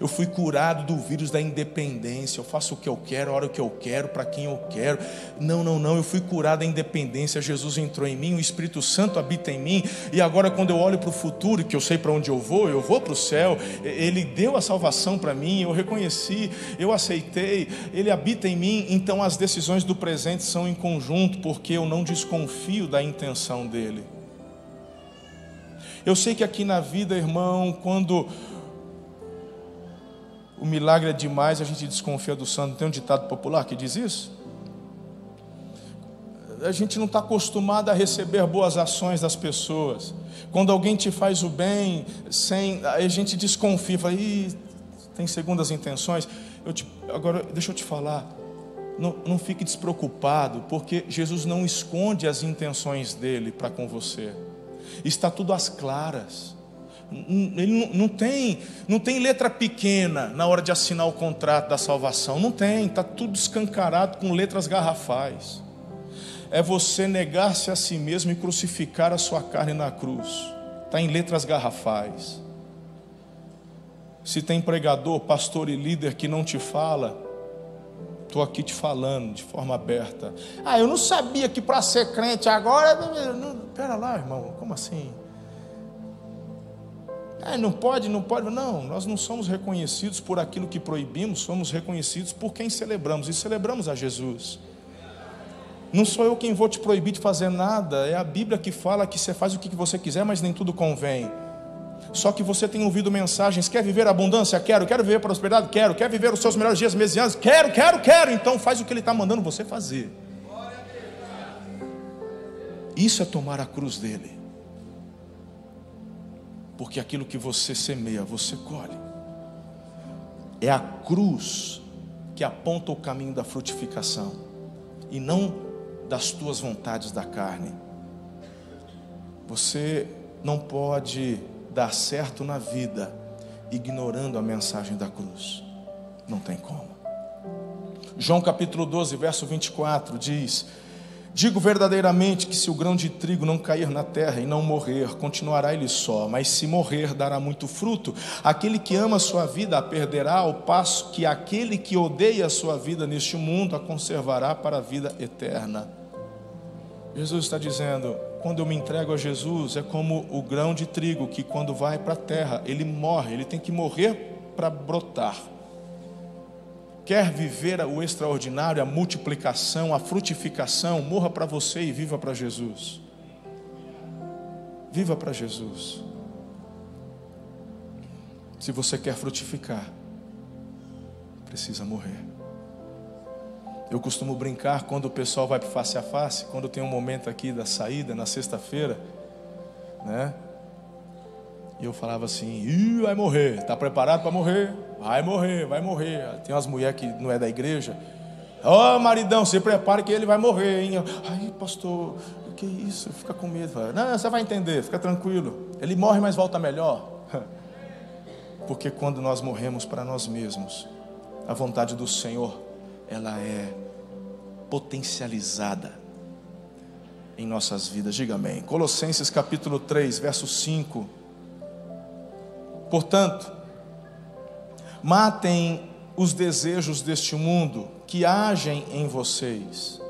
Eu fui curado do vírus da independência. Eu faço o que eu quero, a hora que eu quero, para quem eu quero. Não, não, não. Eu fui curado da independência. Jesus entrou em mim, o Espírito Santo habita em mim. E agora, quando eu olho para o futuro, que eu sei para onde eu vou, eu vou para o céu. Ele deu a salvação para mim. Eu reconheci, eu aceitei. Ele habita em mim. Então, as decisões do presente são em conjunto, porque eu não desconfio da intenção dele. Eu sei que aqui na vida, irmão, quando o milagre é demais, a gente desconfia do santo. Tem um ditado popular que diz isso? A gente não está acostumado a receber boas ações das pessoas. Quando alguém te faz o bem, sem, a gente desconfia, fala, Ih, tem segundas intenções. Eu te, agora, deixa eu te falar, não, não fique despreocupado, porque Jesus não esconde as intenções dele para com você. Está tudo às claras. Ele não, não, tem, não tem letra pequena na hora de assinar o contrato da salvação. Não tem, está tudo escancarado com letras garrafais. É você negar-se a si mesmo e crucificar a sua carne na cruz. Está em letras garrafais. Se tem pregador, pastor e líder que não te fala, estou aqui te falando de forma aberta. Ah, eu não sabia que para ser crente agora. Pera lá, irmão, como assim? Ah, não pode, não pode. Não, nós não somos reconhecidos por aquilo que proibimos, somos reconhecidos por quem celebramos, e celebramos a Jesus. Não sou eu quem vou te proibir de fazer nada, é a Bíblia que fala que você faz o que você quiser, mas nem tudo convém. Só que você tem ouvido mensagens: quer viver abundância? Quero. Quero viver prosperidade? Quero. Quer viver os seus melhores dias, meses e anos? Quero, quero, quero. Então faz o que Ele está mandando você fazer. Isso é tomar a cruz dele. Porque aquilo que você semeia, você colhe. É a cruz que aponta o caminho da frutificação e não das tuas vontades da carne. Você não pode dar certo na vida ignorando a mensagem da cruz. Não tem como. João capítulo 12, verso 24 diz: Digo verdadeiramente que se o grão de trigo não cair na terra e não morrer, continuará ele só, mas se morrer, dará muito fruto. Aquele que ama a sua vida a perderá, ao passo que aquele que odeia a sua vida neste mundo a conservará para a vida eterna. Jesus está dizendo: quando eu me entrego a Jesus, é como o grão de trigo que, quando vai para a terra, ele morre, ele tem que morrer para brotar. Quer viver o extraordinário, a multiplicação, a frutificação, morra para você e viva para Jesus. Viva para Jesus. Se você quer frutificar, precisa morrer. Eu costumo brincar quando o pessoal vai para face a face, quando tem um momento aqui da saída, na sexta-feira, né? E eu falava assim: Ih, vai morrer, está preparado para morrer? Vai morrer, vai morrer. Tem umas mulheres que não é da igreja. Ó, oh, maridão, se prepare que ele vai morrer, hein? Ai, pastor, que isso? Fica com medo. Não, você vai entender, fica tranquilo. Ele morre, mas volta melhor. [LAUGHS] Porque quando nós morremos para nós mesmos, a vontade do Senhor ela é potencializada em nossas vidas. Diga amém. Colossenses capítulo 3, verso 5. Portanto, matem os desejos deste mundo que agem em vocês.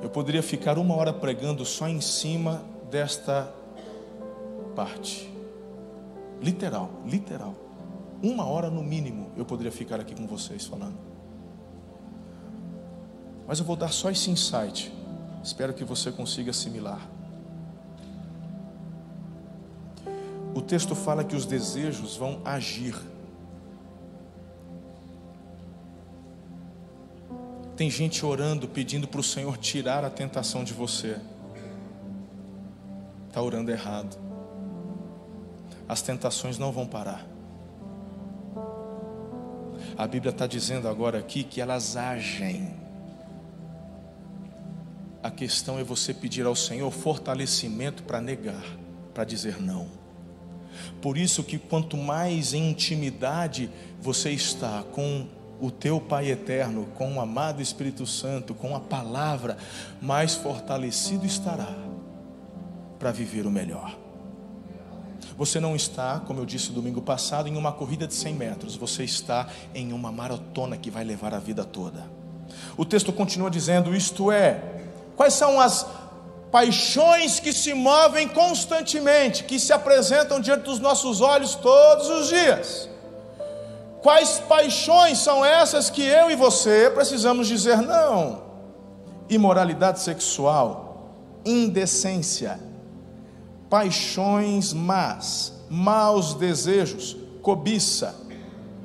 Eu poderia ficar uma hora pregando só em cima desta parte. Literal, literal. Uma hora no mínimo eu poderia ficar aqui com vocês falando. Mas eu vou dar só esse insight. Espero que você consiga assimilar. O texto fala que os desejos vão agir. Tem gente orando, pedindo para o Senhor tirar a tentação de você. Está orando errado. As tentações não vão parar. A Bíblia está dizendo agora aqui que elas agem. A questão é você pedir ao Senhor fortalecimento para negar, para dizer não. Por isso que quanto mais em intimidade você está com o teu Pai eterno, com o amado Espírito Santo, com a palavra, mais fortalecido estará para viver o melhor. Você não está, como eu disse domingo passado, em uma corrida de 100 metros, você está em uma maratona que vai levar a vida toda. O texto continua dizendo: isto é, quais são as paixões que se movem constantemente, que se apresentam diante dos nossos olhos todos os dias? Quais paixões são essas que eu e você precisamos dizer não? Imoralidade sexual, indecência, paixões más, maus desejos, cobiça.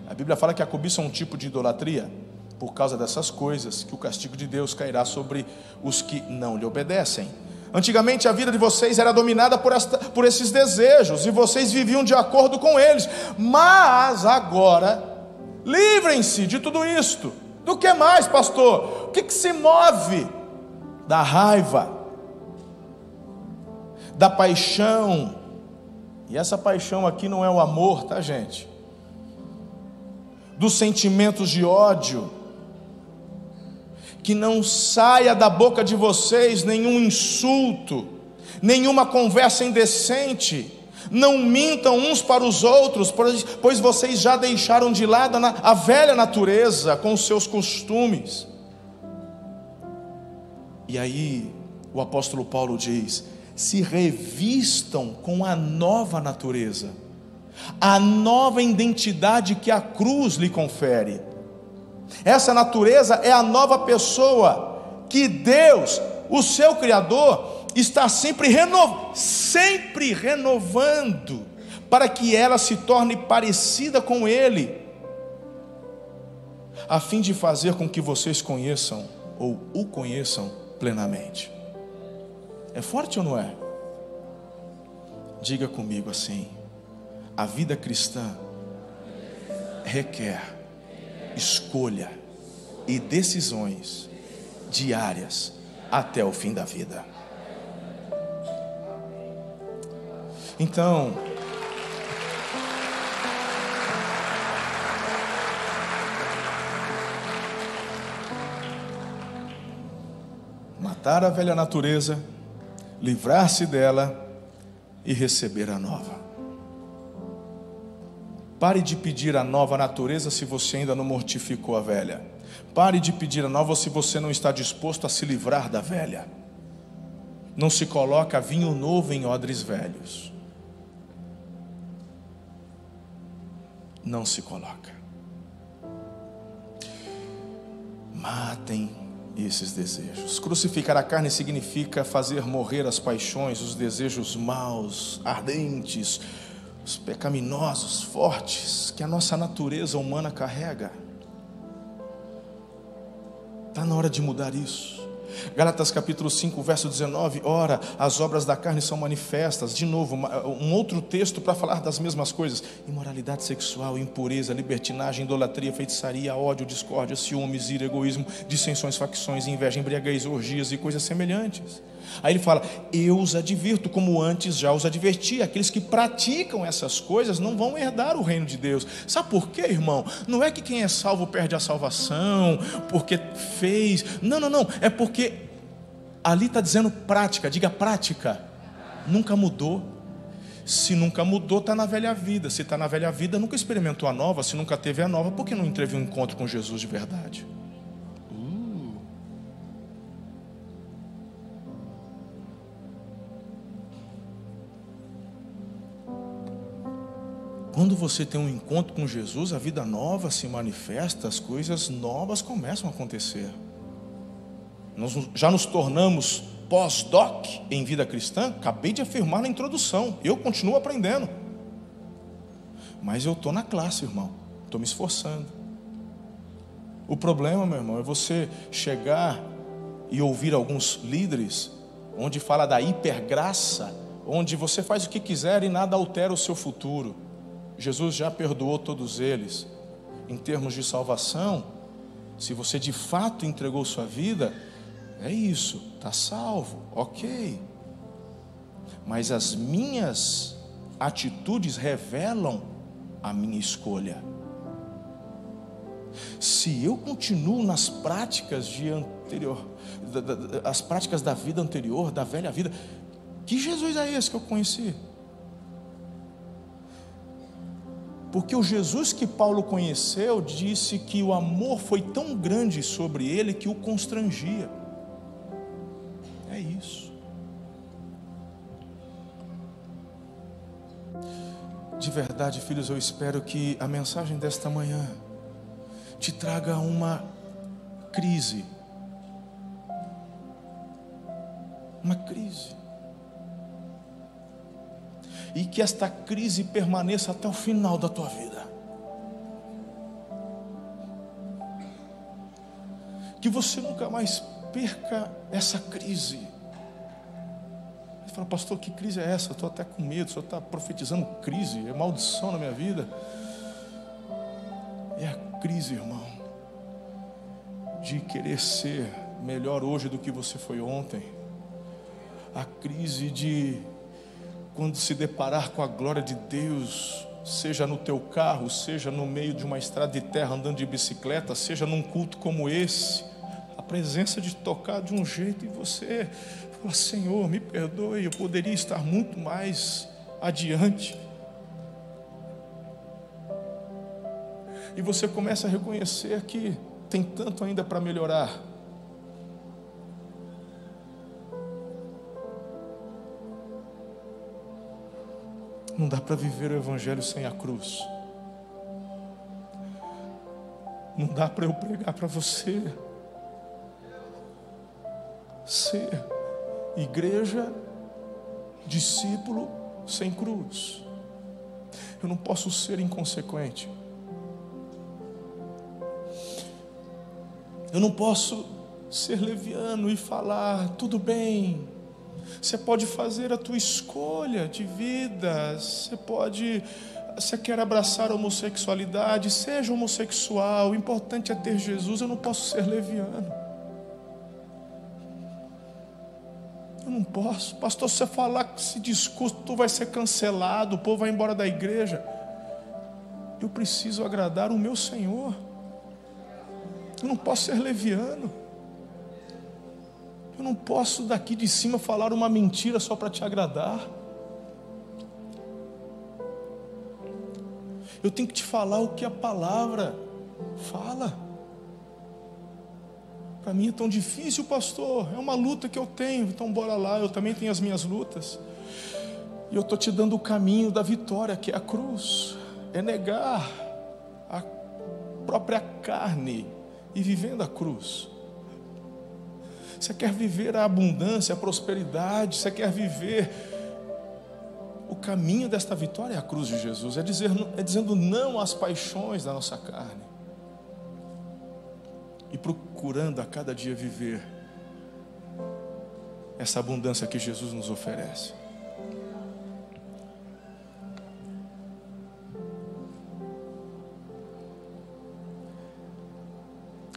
A Bíblia fala que a cobiça é um tipo de idolatria. Por causa dessas coisas, que o castigo de Deus cairá sobre os que não lhe obedecem. Antigamente a vida de vocês era dominada por, esta, por esses desejos e vocês viviam de acordo com eles. Mas agora, livrem-se de tudo isto. Do que mais, pastor? O que, que se move? Da raiva, da paixão, e essa paixão aqui não é o amor, tá, gente? Dos sentimentos de ódio, que não saia da boca de vocês nenhum insulto, nenhuma conversa indecente, não mintam uns para os outros, pois vocês já deixaram de lado a velha natureza com os seus costumes. E aí o apóstolo Paulo diz: se revistam com a nova natureza, a nova identidade que a cruz lhe confere. Essa natureza é a nova pessoa que Deus, o seu Criador, está sempre, reno... sempre renovando, para que ela se torne parecida com Ele, a fim de fazer com que vocês conheçam ou o conheçam plenamente. É forte ou não é? Diga comigo assim: a vida cristã requer escolha e decisões diárias até o fim da vida. Então, matar a velha natureza livrar-se dela e receber a nova. Pare de pedir a nova natureza se você ainda não mortificou a velha. Pare de pedir a nova se você não está disposto a se livrar da velha. Não se coloca vinho novo em odres velhos. Não se coloca. Matem esses desejos. Crucificar a carne significa fazer morrer as paixões, os desejos maus, ardentes, os pecaminosos, fortes, que a nossa natureza humana carrega. Está na hora de mudar isso. Gálatas capítulo 5, verso 19. Ora, as obras da carne são manifestas. De novo, um outro texto para falar das mesmas coisas: imoralidade sexual, impureza, libertinagem, idolatria, feitiçaria, ódio, discórdia, ciúmes, ira, egoísmo, dissensões, facções, inveja, embriaguez, orgias e coisas semelhantes. Aí ele fala: Eu os advirto, como antes já os adverti. Aqueles que praticam essas coisas não vão herdar o reino de Deus. Sabe por quê, irmão? Não é que quem é salvo perde a salvação, porque fez. Não, não, não. É porque ali está dizendo prática, diga prática. Nunca mudou. Se nunca mudou, está na velha vida. Se está na velha vida, nunca experimentou a nova. Se nunca teve a nova, por que não teve um encontro com Jesus de verdade? Quando você tem um encontro com Jesus, a vida nova se manifesta, as coisas novas começam a acontecer. Nós já nos tornamos pós-doc em vida cristã, acabei de afirmar na introdução, eu continuo aprendendo. Mas eu estou na classe, irmão, estou me esforçando. O problema, meu irmão, é você chegar e ouvir alguns líderes, onde fala da hipergraça, onde você faz o que quiser e nada altera o seu futuro. Jesus já perdoou todos eles. Em termos de salvação, se você de fato entregou sua vida, é isso, está salvo, ok. Mas as minhas atitudes revelam a minha escolha. Se eu continuo nas práticas de anterior, as práticas da vida anterior, da velha vida, que Jesus é esse que eu conheci? Porque o Jesus que Paulo conheceu disse que o amor foi tão grande sobre ele que o constrangia. Isso. De verdade, filhos, eu espero que a mensagem desta manhã te traga uma crise. Uma crise e que esta crise permaneça até o final da tua vida. Que você nunca mais perca essa crise. Você fala, pastor, que crise é essa? Estou até com medo, senhor está profetizando crise, é maldição na minha vida. É a crise, irmão, de querer ser melhor hoje do que você foi ontem. A crise de quando se deparar com a glória de Deus, seja no teu carro, seja no meio de uma estrada de terra andando de bicicleta, seja num culto como esse, a presença de tocar de um jeito e você fala: Senhor, me perdoe, eu poderia estar muito mais adiante. E você começa a reconhecer que tem tanto ainda para melhorar. Não dá para viver o Evangelho sem a cruz. Não dá para eu pregar para você ser igreja, discípulo sem cruz. Eu não posso ser inconsequente. Eu não posso ser leviano e falar, tudo bem, você pode fazer a tua escolha de vida. Você pode. Você quer abraçar a homossexualidade? Seja homossexual. O importante é ter Jesus. Eu não posso ser leviano. Eu não posso. Pastor, se você falar que esse discurso, tu vai ser cancelado, o povo vai embora da igreja. Eu preciso agradar o meu Senhor. Eu não posso ser leviano. Eu não posso daqui de cima falar uma mentira só para te agradar. Eu tenho que te falar o que a palavra fala. Para mim é tão difícil, pastor. É uma luta que eu tenho. Então bora lá, eu também tenho as minhas lutas. E eu estou te dando o caminho da vitória, que é a cruz. É negar a própria carne e vivendo a cruz. Você quer viver a abundância, a prosperidade, você quer viver o caminho desta vitória é a cruz de Jesus, é, dizer, é dizendo não às paixões da nossa carne e procurando a cada dia viver essa abundância que Jesus nos oferece.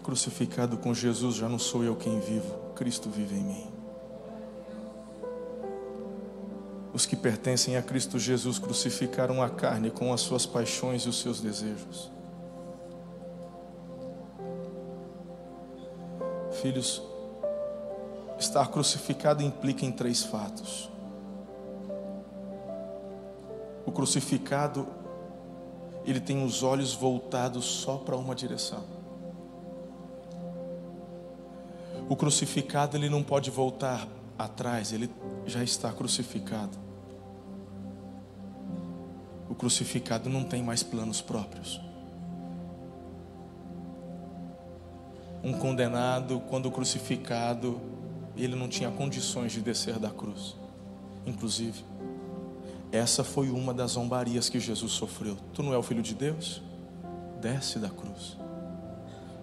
Crucificado com Jesus, já não sou eu quem vivo, Cristo vive em mim. Os que pertencem a Cristo Jesus crucificaram a carne com as suas paixões e os seus desejos. Filhos, estar crucificado implica em três fatos. O crucificado, ele tem os olhos voltados só para uma direção. O crucificado ele não pode voltar atrás, ele já está crucificado. O crucificado não tem mais planos próprios. Um condenado, quando crucificado, ele não tinha condições de descer da cruz. Inclusive, essa foi uma das zombarias que Jesus sofreu. Tu não é o filho de Deus? Desce da cruz.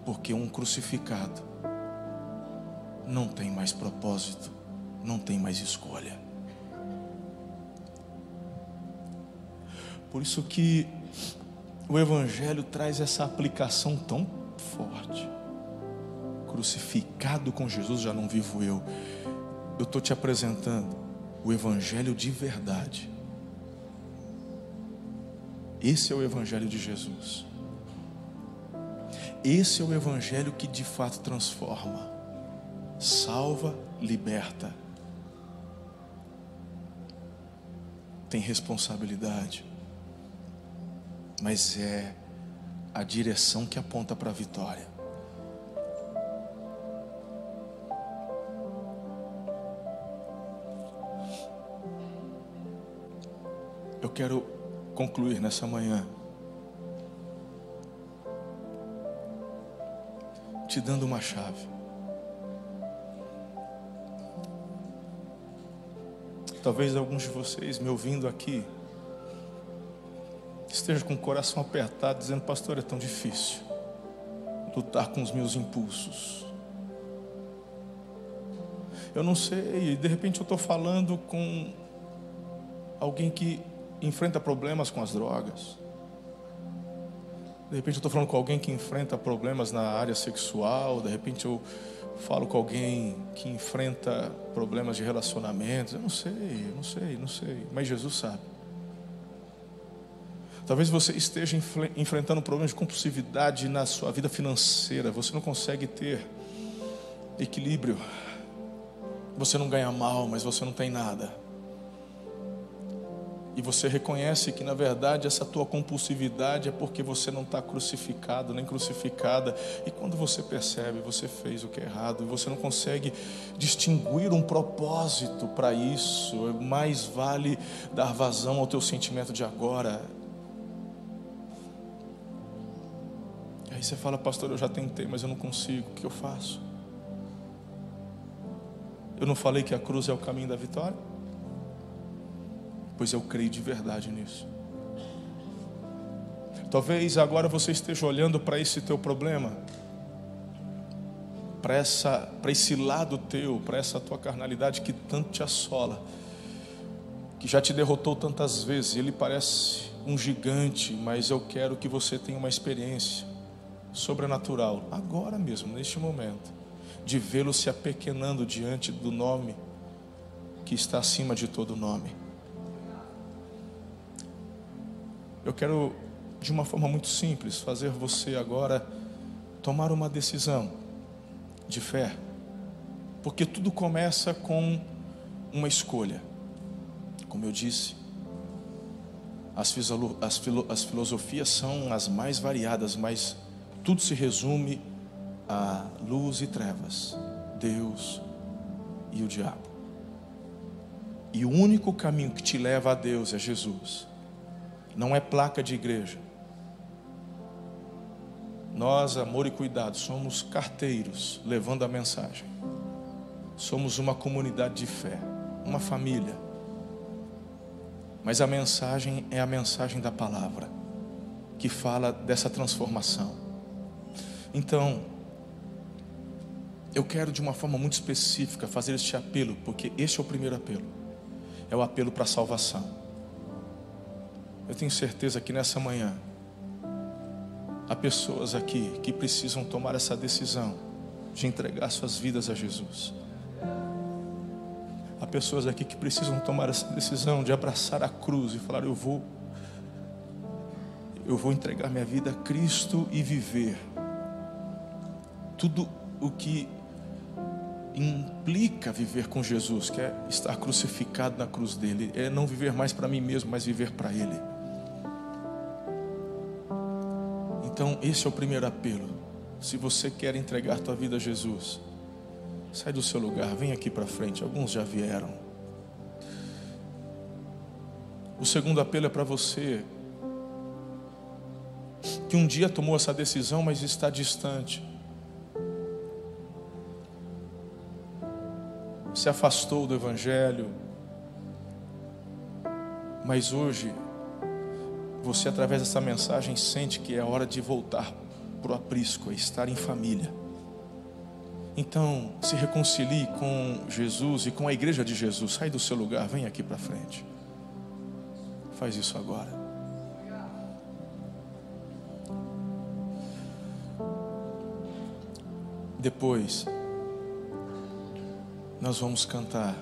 Porque um crucificado não tem mais propósito, não tem mais escolha. Por isso que o Evangelho traz essa aplicação tão forte. Crucificado com Jesus já não vivo eu. Eu estou te apresentando o Evangelho de verdade. Esse é o Evangelho de Jesus. Esse é o Evangelho que de fato transforma salva, liberta. Tem responsabilidade, mas é a direção que aponta para a vitória. Eu quero concluir nessa manhã te dando uma chave. Talvez alguns de vocês me ouvindo aqui estejam com o coração apertado, dizendo: Pastor, é tão difícil lutar com os meus impulsos. Eu não sei, de repente eu estou falando com alguém que enfrenta problemas com as drogas. De repente eu estou falando com alguém que enfrenta problemas na área sexual. De repente eu falo com alguém que enfrenta problemas de relacionamentos. Eu não sei, eu não sei, não sei. Mas Jesus sabe. Talvez você esteja enfrentando problemas de compulsividade na sua vida financeira. Você não consegue ter equilíbrio. Você não ganha mal, mas você não tem nada e você reconhece que na verdade essa tua compulsividade é porque você não está crucificado nem crucificada, e quando você percebe, você fez o que é errado, e você não consegue distinguir um propósito para isso, mais vale dar vazão ao teu sentimento de agora. Aí você fala, pastor, eu já tentei, mas eu não consigo, o que eu faço? Eu não falei que a cruz é o caminho da vitória? Pois eu creio de verdade nisso. Talvez agora você esteja olhando para esse teu problema, para essa, para esse lado teu, para essa tua carnalidade que tanto te assola, que já te derrotou tantas vezes. Ele parece um gigante, mas eu quero que você tenha uma experiência sobrenatural, agora mesmo, neste momento, de vê-lo se apequenando diante do nome que está acima de todo nome. Eu quero, de uma forma muito simples, fazer você agora tomar uma decisão de fé, porque tudo começa com uma escolha. Como eu disse, as, as, filo as filosofias são as mais variadas, mas tudo se resume a luz e trevas, Deus e o diabo. E o único caminho que te leva a Deus é Jesus não é placa de igreja. Nós, amor e cuidado, somos carteiros levando a mensagem. Somos uma comunidade de fé, uma família. Mas a mensagem é a mensagem da palavra, que fala dessa transformação. Então, eu quero de uma forma muito específica fazer este apelo, porque este é o primeiro apelo. É o apelo para a salvação. Eu tenho certeza que nessa manhã há pessoas aqui que precisam tomar essa decisão de entregar suas vidas a Jesus. Há pessoas aqui que precisam tomar essa decisão de abraçar a cruz e falar: Eu vou, eu vou entregar minha vida a Cristo e viver tudo o que implica viver com Jesus, que é estar crucificado na cruz dele, é não viver mais para mim mesmo, mas viver para Ele. Então, esse é o primeiro apelo. Se você quer entregar tua vida a Jesus, sai do seu lugar, vem aqui para frente. Alguns já vieram. O segundo apelo é para você que um dia tomou essa decisão, mas está distante. Se afastou do Evangelho, mas hoje você, através dessa mensagem, sente que é hora de voltar para o aprisco, é estar em família. Então, se reconcilie com Jesus e com a igreja de Jesus. Sai do seu lugar, vem aqui para frente. Faz isso agora. Depois, nós vamos cantar.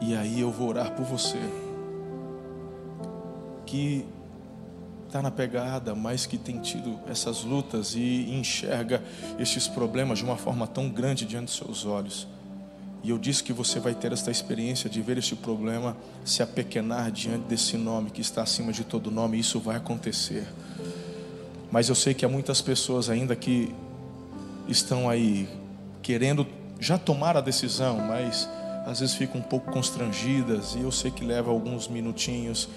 E aí eu vou orar por você que está na pegada, mas que tem tido essas lutas e enxerga estes problemas de uma forma tão grande diante dos seus olhos. E eu disse que você vai ter esta experiência de ver este problema se apequenar diante desse nome que está acima de todo nome, e isso vai acontecer. Mas eu sei que há muitas pessoas ainda que estão aí querendo já tomar a decisão, mas às vezes ficam um pouco constrangidas, e eu sei que leva alguns minutinhos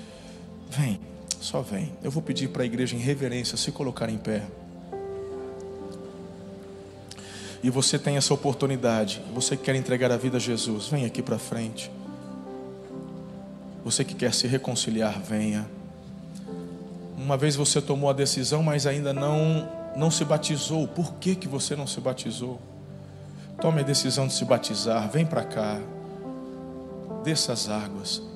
Vem, só vem. Eu vou pedir para a igreja em reverência se colocar em pé. E você tem essa oportunidade. Você que quer entregar a vida a Jesus, vem aqui para frente. Você que quer se reconciliar, venha. Uma vez você tomou a decisão, mas ainda não não se batizou. Por que que você não se batizou? Tome a decisão de se batizar. Vem para cá. Desça as águas.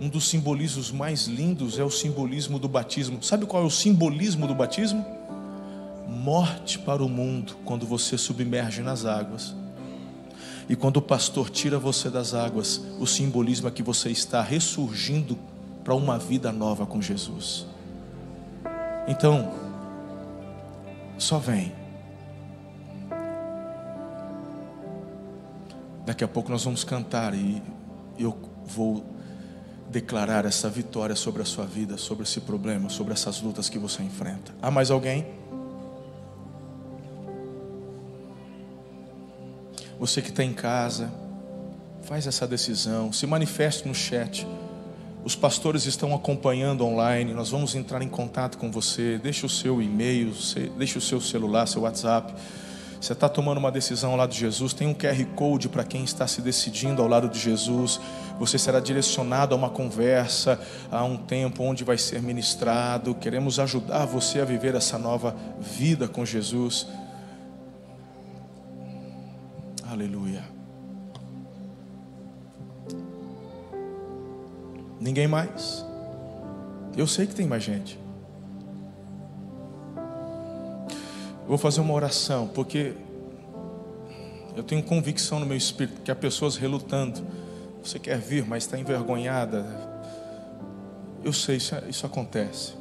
Um dos simbolismos mais lindos é o simbolismo do batismo. Sabe qual é o simbolismo do batismo? Morte para o mundo quando você submerge nas águas. E quando o pastor tira você das águas, o simbolismo é que você está ressurgindo para uma vida nova com Jesus. Então, só vem. Daqui a pouco nós vamos cantar e eu vou declarar essa vitória sobre a sua vida, sobre esse problema, sobre essas lutas que você enfrenta. Há mais alguém? Você que está em casa, faz essa decisão, se manifeste no chat. Os pastores estão acompanhando online. Nós vamos entrar em contato com você. Deixe o seu e-mail, deixe o seu celular, seu WhatsApp. Você está tomando uma decisão ao lado de Jesus. Tem um QR Code para quem está se decidindo ao lado de Jesus. Você será direcionado a uma conversa, a um tempo onde vai ser ministrado. Queremos ajudar você a viver essa nova vida com Jesus. Aleluia. Ninguém mais? Eu sei que tem mais gente. Eu vou fazer uma oração, porque eu tenho convicção no meu espírito que há pessoas relutando. Você quer vir, mas está envergonhada. Eu sei, isso, isso acontece.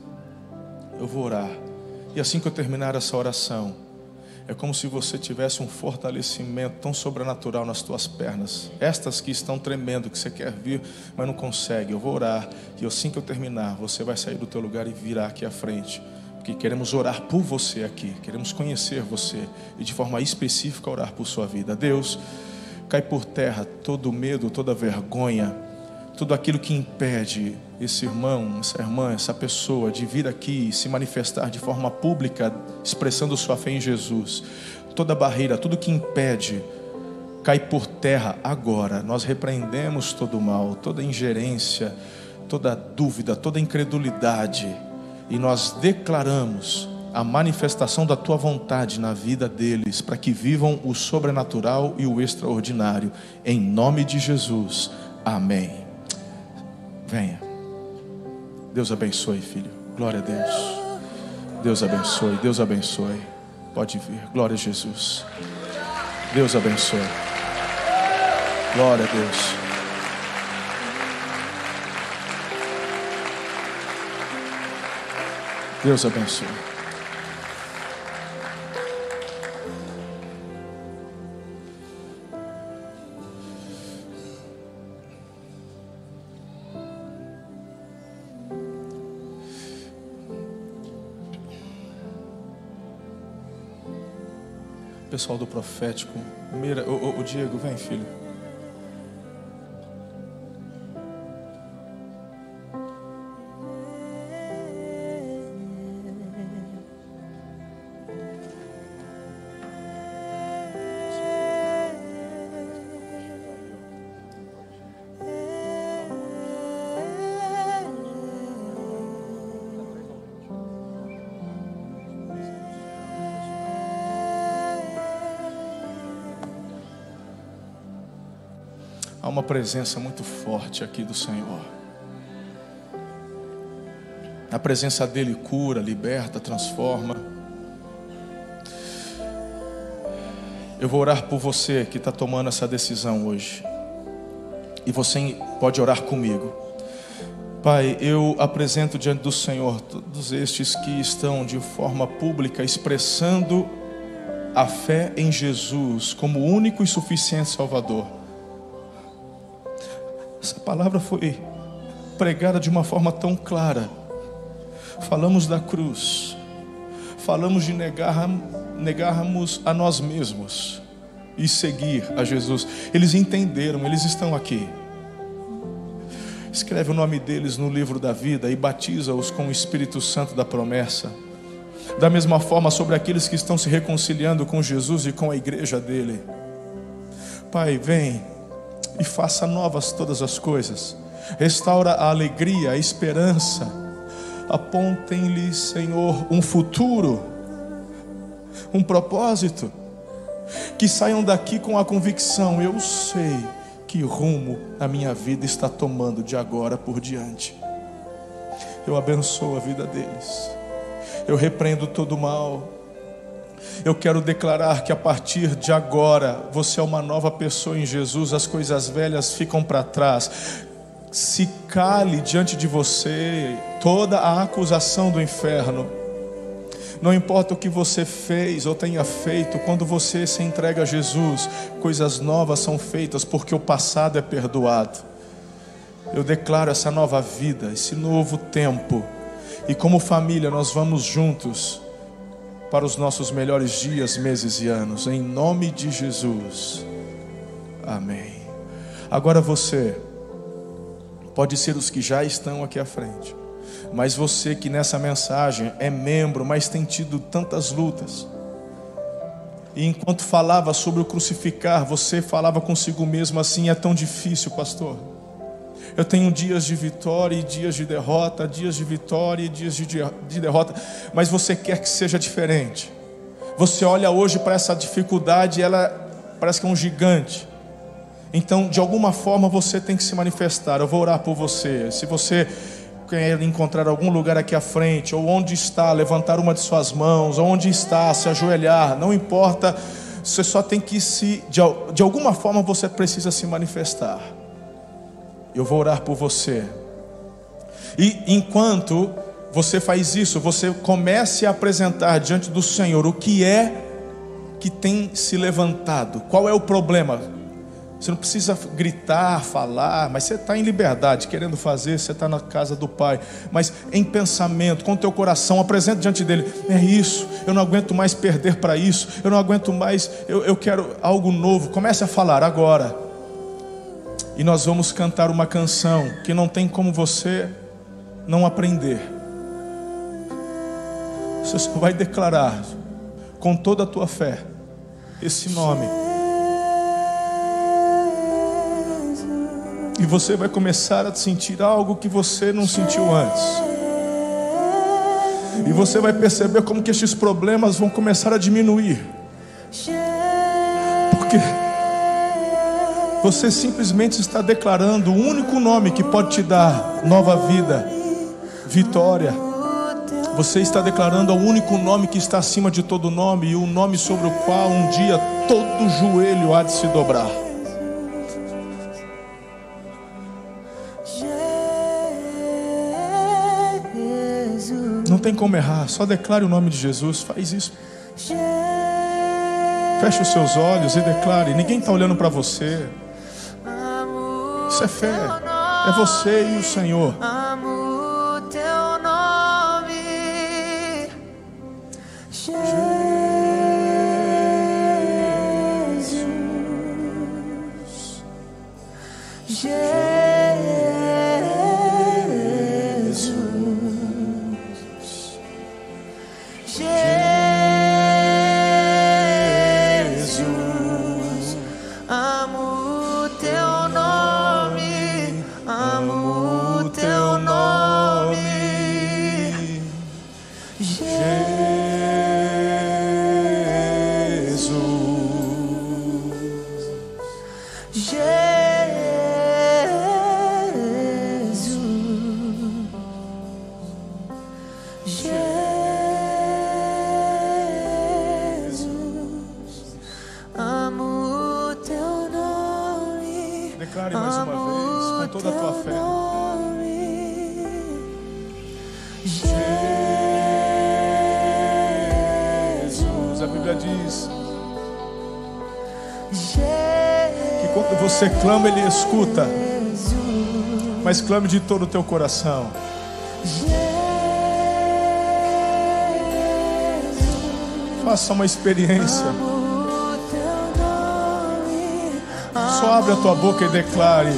Eu vou orar. E assim que eu terminar essa oração, é como se você tivesse um fortalecimento tão sobrenatural nas tuas pernas. Estas que estão tremendo, que você quer vir, mas não consegue. Eu vou orar e assim que eu terminar, você vai sair do teu lugar e virá aqui à frente. Porque queremos orar por você aqui, queremos conhecer você e de forma específica orar por sua vida. Deus, cai por terra todo medo, toda vergonha, tudo aquilo que impede esse irmão, essa irmã, essa pessoa de vir aqui e se manifestar de forma pública, expressando sua fé em Jesus. Toda barreira, tudo que impede, cai por terra agora. Nós repreendemos todo o mal, toda ingerência, toda dúvida, toda incredulidade e nós declaramos a manifestação da tua vontade na vida deles, para que vivam o sobrenatural e o extraordinário, em nome de Jesus. Amém. Venha. Deus abençoe, filho. Glória a Deus. Deus abençoe, Deus abençoe. Pode vir. Glória a Jesus. Deus abençoe. Glória a Deus. Deus abençoe. Pessoal do profético, mira, o, o Diego, vem filho. Uma presença muito forte aqui do Senhor. A presença dele cura, liberta, transforma. Eu vou orar por você que está tomando essa decisão hoje. E você pode orar comigo. Pai, eu apresento diante do Senhor todos estes que estão de forma pública expressando a fé em Jesus como único e suficiente Salvador. Palavra foi pregada de uma forma tão clara. Falamos da cruz, falamos de negar, negarmos a nós mesmos e seguir a Jesus. Eles entenderam, eles estão aqui. Escreve o nome deles no livro da vida e batiza-os com o Espírito Santo da promessa. Da mesma forma, sobre aqueles que estão se reconciliando com Jesus e com a igreja dele. Pai, vem e faça novas todas as coisas. Restaura a alegria, a esperança. Apontem-lhe, Senhor, um futuro, um propósito. Que saiam daqui com a convicção: eu sei que rumo a minha vida está tomando de agora por diante. Eu abençoo a vida deles. Eu repreendo todo o mal. Eu quero declarar que a partir de agora você é uma nova pessoa em Jesus, as coisas velhas ficam para trás. Se cale diante de você toda a acusação do inferno. Não importa o que você fez ou tenha feito, quando você se entrega a Jesus, coisas novas são feitas porque o passado é perdoado. Eu declaro essa nova vida, esse novo tempo, e como família nós vamos juntos para os nossos melhores dias, meses e anos, em nome de Jesus. Amém. Agora você, pode ser os que já estão aqui à frente, mas você que nessa mensagem é membro, mas tem tido tantas lutas, e enquanto falava sobre o crucificar, você falava consigo mesmo assim: é tão difícil, pastor. Eu tenho dias de vitória e dias de derrota, dias de vitória e dias de, de derrota, mas você quer que seja diferente. Você olha hoje para essa dificuldade, ela parece que é um gigante. Então, de alguma forma, você tem que se manifestar. Eu vou orar por você. Se você quer encontrar algum lugar aqui à frente, ou onde está, levantar uma de suas mãos, ou onde está, se ajoelhar, não importa. Você só tem que se, de, de alguma forma, você precisa se manifestar. Eu vou orar por você. E enquanto você faz isso, você comece a apresentar diante do Senhor o que é que tem se levantado, qual é o problema. Você não precisa gritar, falar, mas você está em liberdade, querendo fazer, você está na casa do Pai. Mas em pensamento, com o teu coração, apresente diante dele: é isso, eu não aguento mais perder para isso, eu não aguento mais, eu, eu quero algo novo. Comece a falar agora e nós vamos cantar uma canção que não tem como você não aprender. Você só vai declarar com toda a tua fé esse nome. E você vai começar a sentir algo que você não sentiu antes. E você vai perceber como que estes problemas vão começar a diminuir. Porque você simplesmente está declarando o único nome que pode te dar nova vida, vitória. Você está declarando o único nome que está acima de todo nome e o nome sobre o qual um dia todo joelho há de se dobrar. Não tem como errar, só declare o nome de Jesus, faz isso. Feche os seus olhos e declare: ninguém está olhando para você. Isso é fé. É você e o Senhor. Amo teu nome. Jesus. Jesus. Você clama, Ele escuta. Mas clame de todo o teu coração. Faça uma experiência. Só abre a tua boca e declare.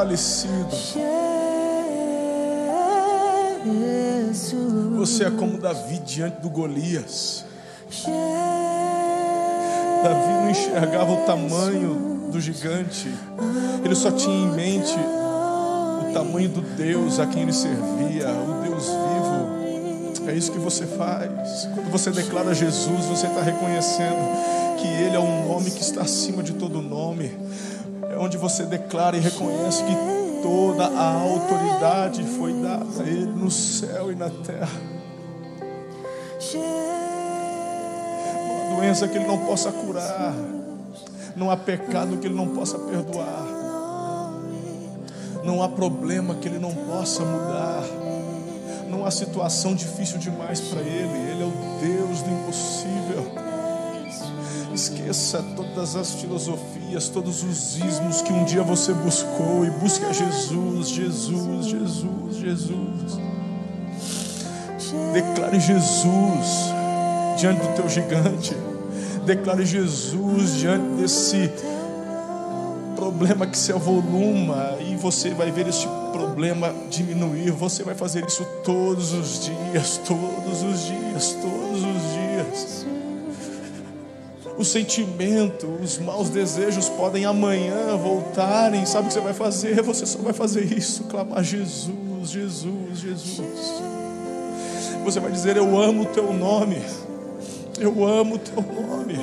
Fortalecido. Você é como Davi diante do Golias. Davi não enxergava o tamanho do gigante. Ele só tinha em mente o tamanho do Deus a quem ele servia, o Deus vivo. É isso que você faz. Quando você declara Jesus, você está reconhecendo que Ele é um nome que está acima de todo nome. É onde você declara e reconhece que toda a autoridade foi dada a Ele no céu e na terra. Não há doença que Ele não possa curar. Não há pecado que Ele não possa perdoar. Não há problema que Ele não possa mudar. Não há situação difícil demais para Ele. Ele é o Deus do impossível. Esqueça todas as filosofias, todos os ismos que um dia você buscou e busque a Jesus, Jesus, Jesus, Jesus. Declare Jesus diante do teu gigante. Declare Jesus diante desse problema que se avoluma e você vai ver este problema diminuir. Você vai fazer isso todos os dias, todos os dias, todos os dias. O sentimento, os maus desejos podem amanhã voltarem. Sabe o que você vai fazer? Você só vai fazer isso, clamar Jesus, Jesus, Jesus. Você vai dizer: Eu amo o teu nome. Eu amo o teu nome.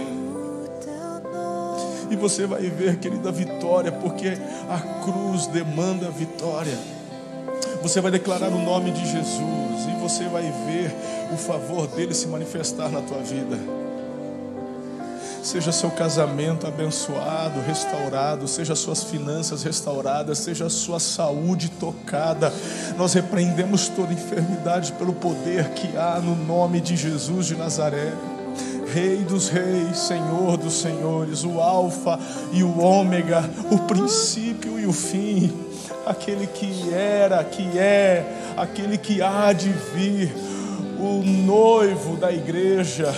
E você vai ver, querida, vitória, porque a cruz demanda vitória. Você vai declarar o nome de Jesus e você vai ver o favor dele se manifestar na tua vida. Seja seu casamento abençoado, restaurado, seja suas finanças restauradas, seja sua saúde tocada. Nós repreendemos toda enfermidade pelo poder que há no nome de Jesus de Nazaré. Rei dos reis, Senhor dos senhores, o Alfa e o Ômega, o princípio e o fim, aquele que era, que é, aquele que há de vir, o noivo da igreja.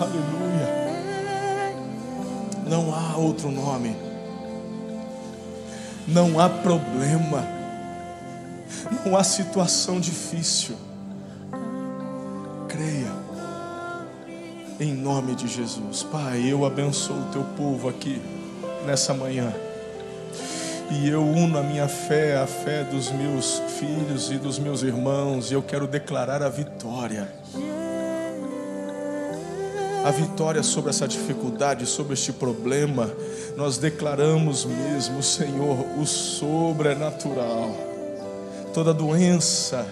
Aleluia. Não há outro nome. Não há problema. Não há situação difícil. Creia. Em nome de Jesus. Pai, eu abençoo o teu povo aqui nessa manhã. E eu uno a minha fé à fé dos meus filhos e dos meus irmãos. E eu quero declarar a vitória a vitória sobre essa dificuldade, sobre este problema, nós declaramos mesmo, Senhor, o sobrenatural. Toda doença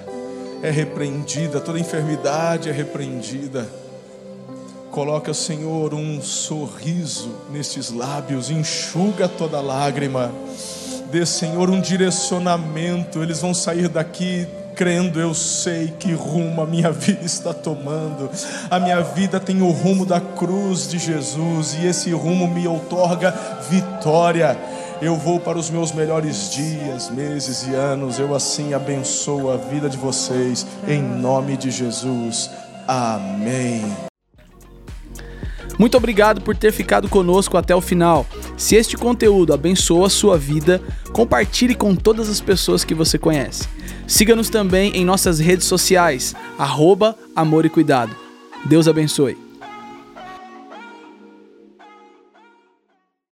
é repreendida, toda enfermidade é repreendida. Coloca, Senhor, um sorriso nestes lábios, enxuga toda lágrima. Dê, Senhor, um direcionamento. Eles vão sair daqui crendo, eu sei que rumo a minha [LAUGHS] vida está tomando. A minha vida tem o rumo da cruz de Jesus e esse rumo me outorga vitória. Eu vou para os meus melhores dias, meses e anos. Eu assim abençoo a vida de vocês em nome de Jesus. Amém. Muito obrigado por ter ficado conosco até o final. Se este conteúdo abençoou a sua vida, compartilhe com todas as pessoas que você conhece. Siga-nos também em nossas redes sociais, arroba Amor e Cuidado. Deus abençoe.